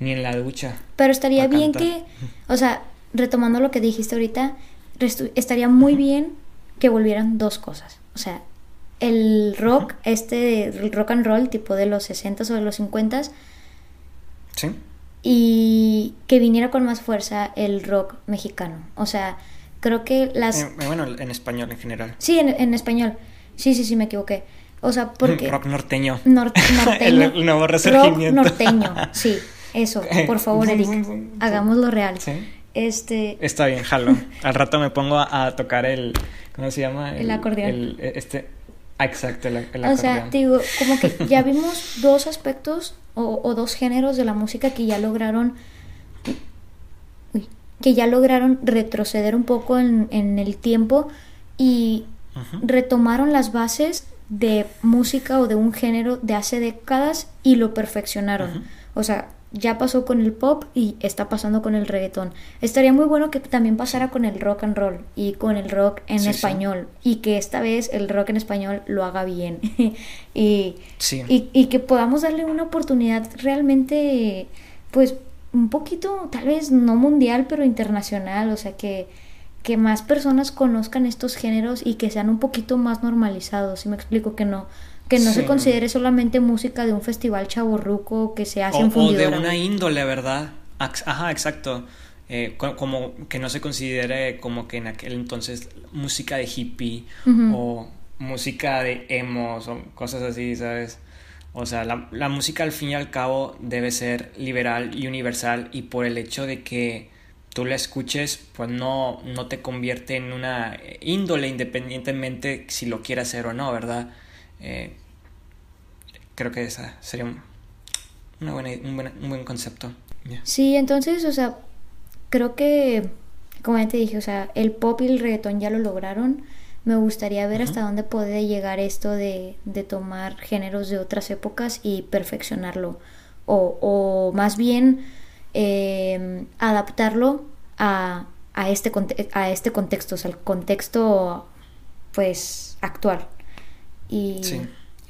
ni en la ducha. Pero estaría bien cantar. que, o sea, retomando lo que dijiste ahorita, estaría muy bien que volvieran dos cosas. O sea, el rock, este, el rock and roll, tipo de los 60s o de los 50s, ¿Sí? y que viniera con más fuerza el rock mexicano. O sea, creo que las... Eh, bueno, en español en general. Sí, en, en español. Sí, sí, sí, me equivoqué. O sea, porque... Rock norteño. Nor- norteño. el, el nuevo rock resurgimiento. norteño, sí. Eso, por favor, Eric. Hagámoslo real. Sí. Este, Está bien, jalo. Al rato me pongo a, a tocar el. ¿Cómo se llama? El acordeón. el- este. Ah, exacto, el, el O sea, te digo, como que ya vimos dos aspectos o, o dos géneros de la música que ya lograron uy, que ya lograron retroceder un poco en, en el tiempo y retomaron las bases de música o de un género de hace décadas y lo perfeccionaron. O sea, ya pasó con el pop y está pasando con el reggaetón. Estaría muy bueno que también pasara con el rock and roll y con el rock en Sí, sí. español y que esta vez el rock en español lo haga bien y, Sí. y, y que podamos darle una oportunidad realmente, pues un poquito, tal vez no mundial, pero internacional, o sea que que más personas conozcan estos géneros y que sean un poquito más normalizados, si me explico que no que no se considere solamente música de un festival chaborruco que se hace o, en o de fundidora. una índole, ¿verdad? Ajá, exacto. Eh, co- como que no se considere como que en aquel entonces música de hippie o música de emos o cosas así, ¿sabes? O sea, la, la música al fin y al cabo debe ser liberal y universal y por el hecho de que tú la escuches, pues no, no te convierte en una índole independientemente si lo quieras hacer o no, ¿verdad? Eh, creo que esa sería un, una buena, un, buen, un buen concepto. Sí, entonces, o sea, creo que, como ya te dije, o sea, el pop y el reggaetón ya lo lograron. Me gustaría ver hasta dónde puede llegar esto de, de tomar géneros de otras épocas y perfeccionarlo. O, o más bien eh, adaptarlo a, a, este, conte- a este contexto, o sea, el contexto pues actual. Y Sí.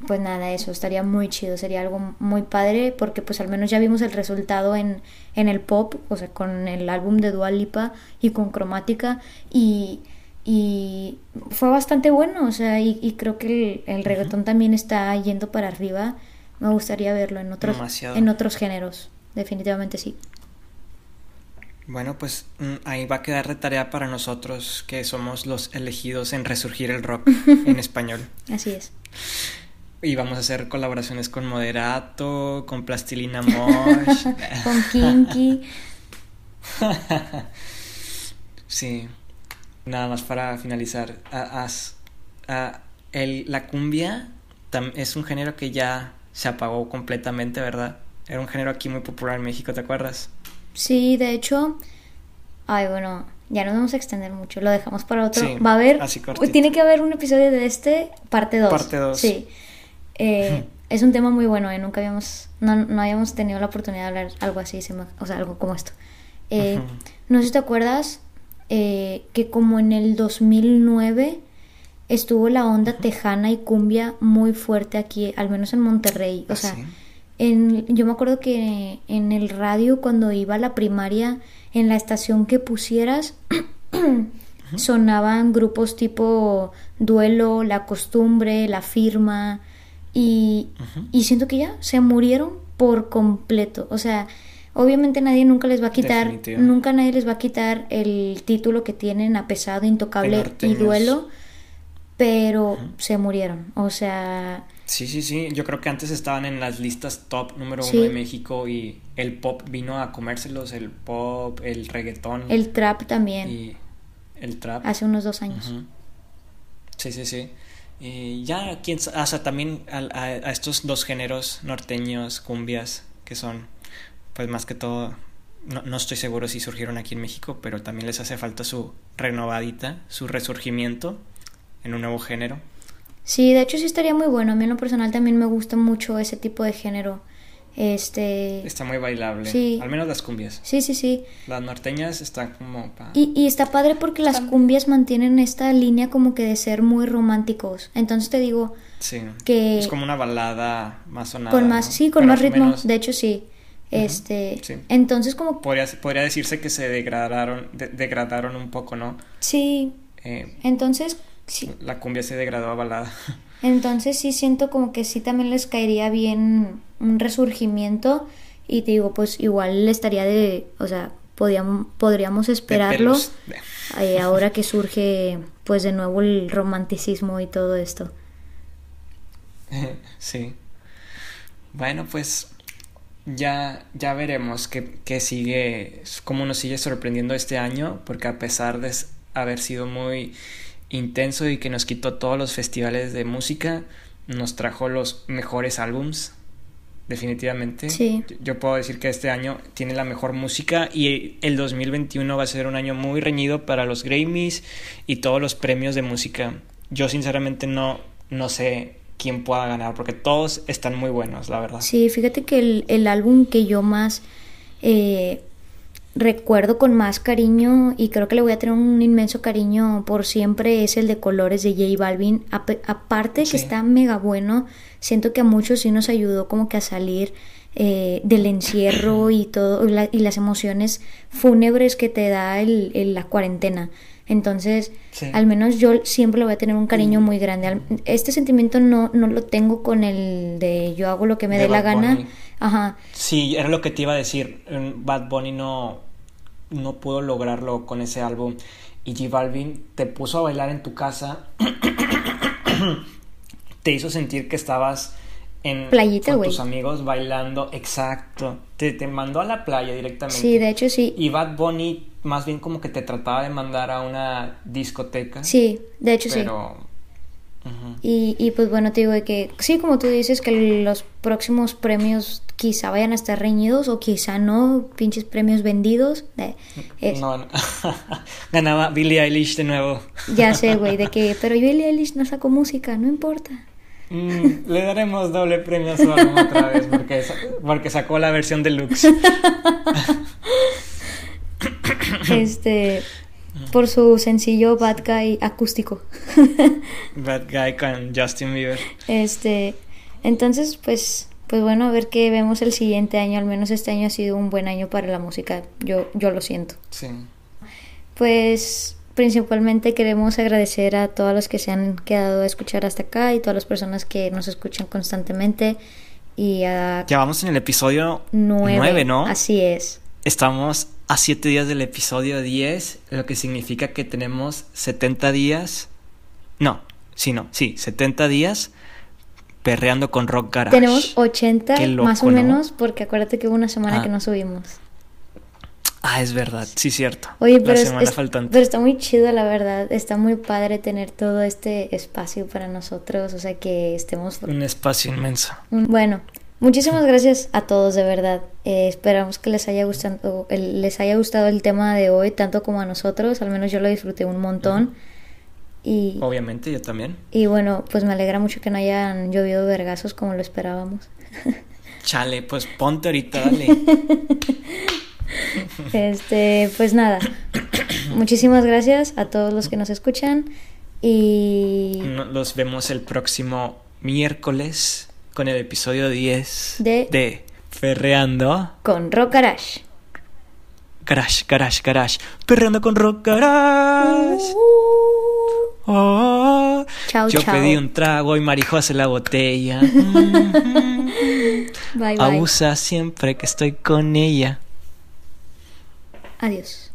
pues nada, eso estaría muy chido, sería algo muy padre porque pues al menos ya vimos el resultado en, en el pop, o sea, con el álbum de Dua Lipa y con Cromática y, y fue bastante bueno, o sea, y, y creo que el, el reggaetón también está yendo para arriba. Me gustaría verlo en otros, Demasiado. en otros géneros, definitivamente sí. Bueno, pues mm, ahí va a quedar de tarea para nosotros que somos los elegidos en resurgir el rock en español. Así es. Y vamos a hacer colaboraciones con Moderato, con Plastilina Mosh. Con Kinky. sí. Nada más para finalizar. El, la cumbia es un género que ya se apagó completamente, ¿verdad? Era un género aquí muy popular en México, ¿te acuerdas? Sí, de hecho, ay, bueno, ya no nos vamos a extender mucho, lo dejamos para otro. Sí, Va a haber, así tiene que haber un episodio de este, parte 2. Parte dos. Sí. Eh, es un tema muy bueno, eh, nunca habíamos, no, no habíamos tenido la oportunidad de hablar algo así, o sea, algo como esto. Eh. No sé si te acuerdas eh, que como en el 2009 estuvo la onda tejana y cumbia muy fuerte aquí, al menos en Monterrey. O ¿Ah, sea, sí? En, yo me acuerdo que en el radio cuando iba a la primaria, en la estación que pusieras, sonaban grupos tipo Duelo, La Costumbre, La Firma, y, y siento que ya se murieron por completo. O sea, obviamente nadie nunca les va a quitar, nunca nadie les va a quitar el título que tienen a pesado, intocable y duelo. pero se murieron. O sea, Sí, sí, sí. Yo creo que antes estaban en las listas top número uno Sí. de México y el pop vino a comérselos, el pop, el reggaetón el trap también, y el trap. hace unos dos años. Sí, sí, sí. Y ya, quién o sea, también al- a, a estos dos géneros norteños, cumbias, que son, pues más que todo, no, no estoy seguro si surgieron aquí en México, pero también les hace falta su renovadita, su resurgimiento en un nuevo género. Sí, de hecho sí estaría muy bueno. A mí en lo personal también me gusta mucho ese tipo de género. Este... Está muy bailable, Sí. al menos las cumbias. Sí, sí, sí. Las norteñas están como pa... Y, y está padre porque las cumbias mantienen esta línea como que de ser muy románticos. Entonces te digo Sí. que Es como una balada más sonada. con más, ¿no? sí, con Pero más ritmo. menos- De hecho sí. Este, sí. entonces como Podría, podría decirse que se degradaron, de- degradaron un poco, ¿no? sí, Eh, entonces sí, la cumbia se degradó a balada. entonces sí siento como que sí también les caería bien un resurgimiento y te digo, pues igual estaría de, o sea, podíamos, podríamos esperarlo eh, ahora que surge pues de nuevo el romanticismo y todo esto. sí. Bueno, pues ya, ya veremos qué, qué sigue, cómo nos sigue sorprendiendo este año, porque a pesar de haber sido muy intenso y que nos quitó todos los festivales de música, nos trajo los mejores álbums, definitivamente. Sí. Yo- puedo decir que este año tiene la mejor música y el 2021 va a ser un año muy reñido para los Grammys y todos los premios de música. Yo sinceramente no, no sé quién pueda ganar porque todos están muy buenos, la verdad. Sí, fíjate que el, el álbum que yo más eh, recuerdo con más cariño y creo que le voy a tener un inmenso cariño por siempre es el de Colores de J Balvin. Aparte de que está mega bueno, siento que a muchos sí nos ayudó como que a salir eh, del encierro y todo y, la- y las emociones fúnebres que te da el, el- la cuarentena. Entonces, Sí. al menos yo siempre le voy a tener un cariño muy grande. Este sentimiento no, no lo tengo con el de yo hago lo que me dé la gana. Ajá. Sí, era lo que te iba a decir. Mm, Bad Bunny no, no pudo lograrlo con ese álbum. Y J Balvin te puso a bailar en tu casa. te hizo sentir que estabas en Playita, con tus amigos bailando. Exacto. Te, te mandó a la playa directamente. Sí, de hecho sí. Y Bad Bunny más bien como que te trataba de mandar a una discoteca. Sí, de hecho sí. Y, y pues bueno, te digo de que sí, como tú dices, que los próximos premios quizá vayan a estar reñidos o quizá no, pinches premios vendidos. eh, es- No, no. Ganaba Billie Eilish de nuevo. Ya sé, güey, de que, pero Billie Eilish no sacó música, no importa. Mm, le daremos doble premio a su álbum otra vez porque, porque sacó la versión deluxe. Este, por su sencillo Bad Guy acústico. Bad Guy con Justin Bieber. Este, entonces, pues, pues bueno, a ver qué vemos el siguiente año. Al menos este año ha sido un buen año para la música. Yo, yo lo siento. Sí. Pues principalmente queremos agradecer a todos los que se han quedado a escuchar hasta acá y todas las personas que nos escuchan constantemente y a Ya vamos en el episodio nueve, 9, ¿no? Así es. Estamos a 7 días del episodio 10, lo que significa que tenemos 70 días. No, sí, no, sí, 70 días perreando con Rock Garage. Tenemos 80 Qué más o loco, ¿no? menos porque acuérdate que hubo una semana Ah. que no subimos. Ah, es verdad, sí, cierto. Oye, La pero, es- semana es- faltante. pero está muy chido, la verdad. Está muy padre tener todo este espacio para nosotros, o sea, que estemos... Un espacio inmenso. Bueno, muchísimas gracias a todos, de verdad. Eh, esperamos que les haya, gustado, el- les haya gustado el tema de hoy, tanto como a nosotros. Al menos yo lo disfruté un montón. Y, Obviamente, yo también. y bueno, pues me alegra mucho que no hayan llovido vergazos como lo esperábamos. Chale, pues ponte ahorita, dale. Este, pues nada. Muchísimas gracias a todos los que nos escuchan. Y Los vemos el próximo miércoles con el episodio 10 De- Ferreando. con Rock Garage. Garage, garage, garage. Perreando con Rock Garage. Oh. Chao, Yo pedí un trago y Marijo hace la botella. Bye, bye. Abusa siempre que estoy con ella. Adiós.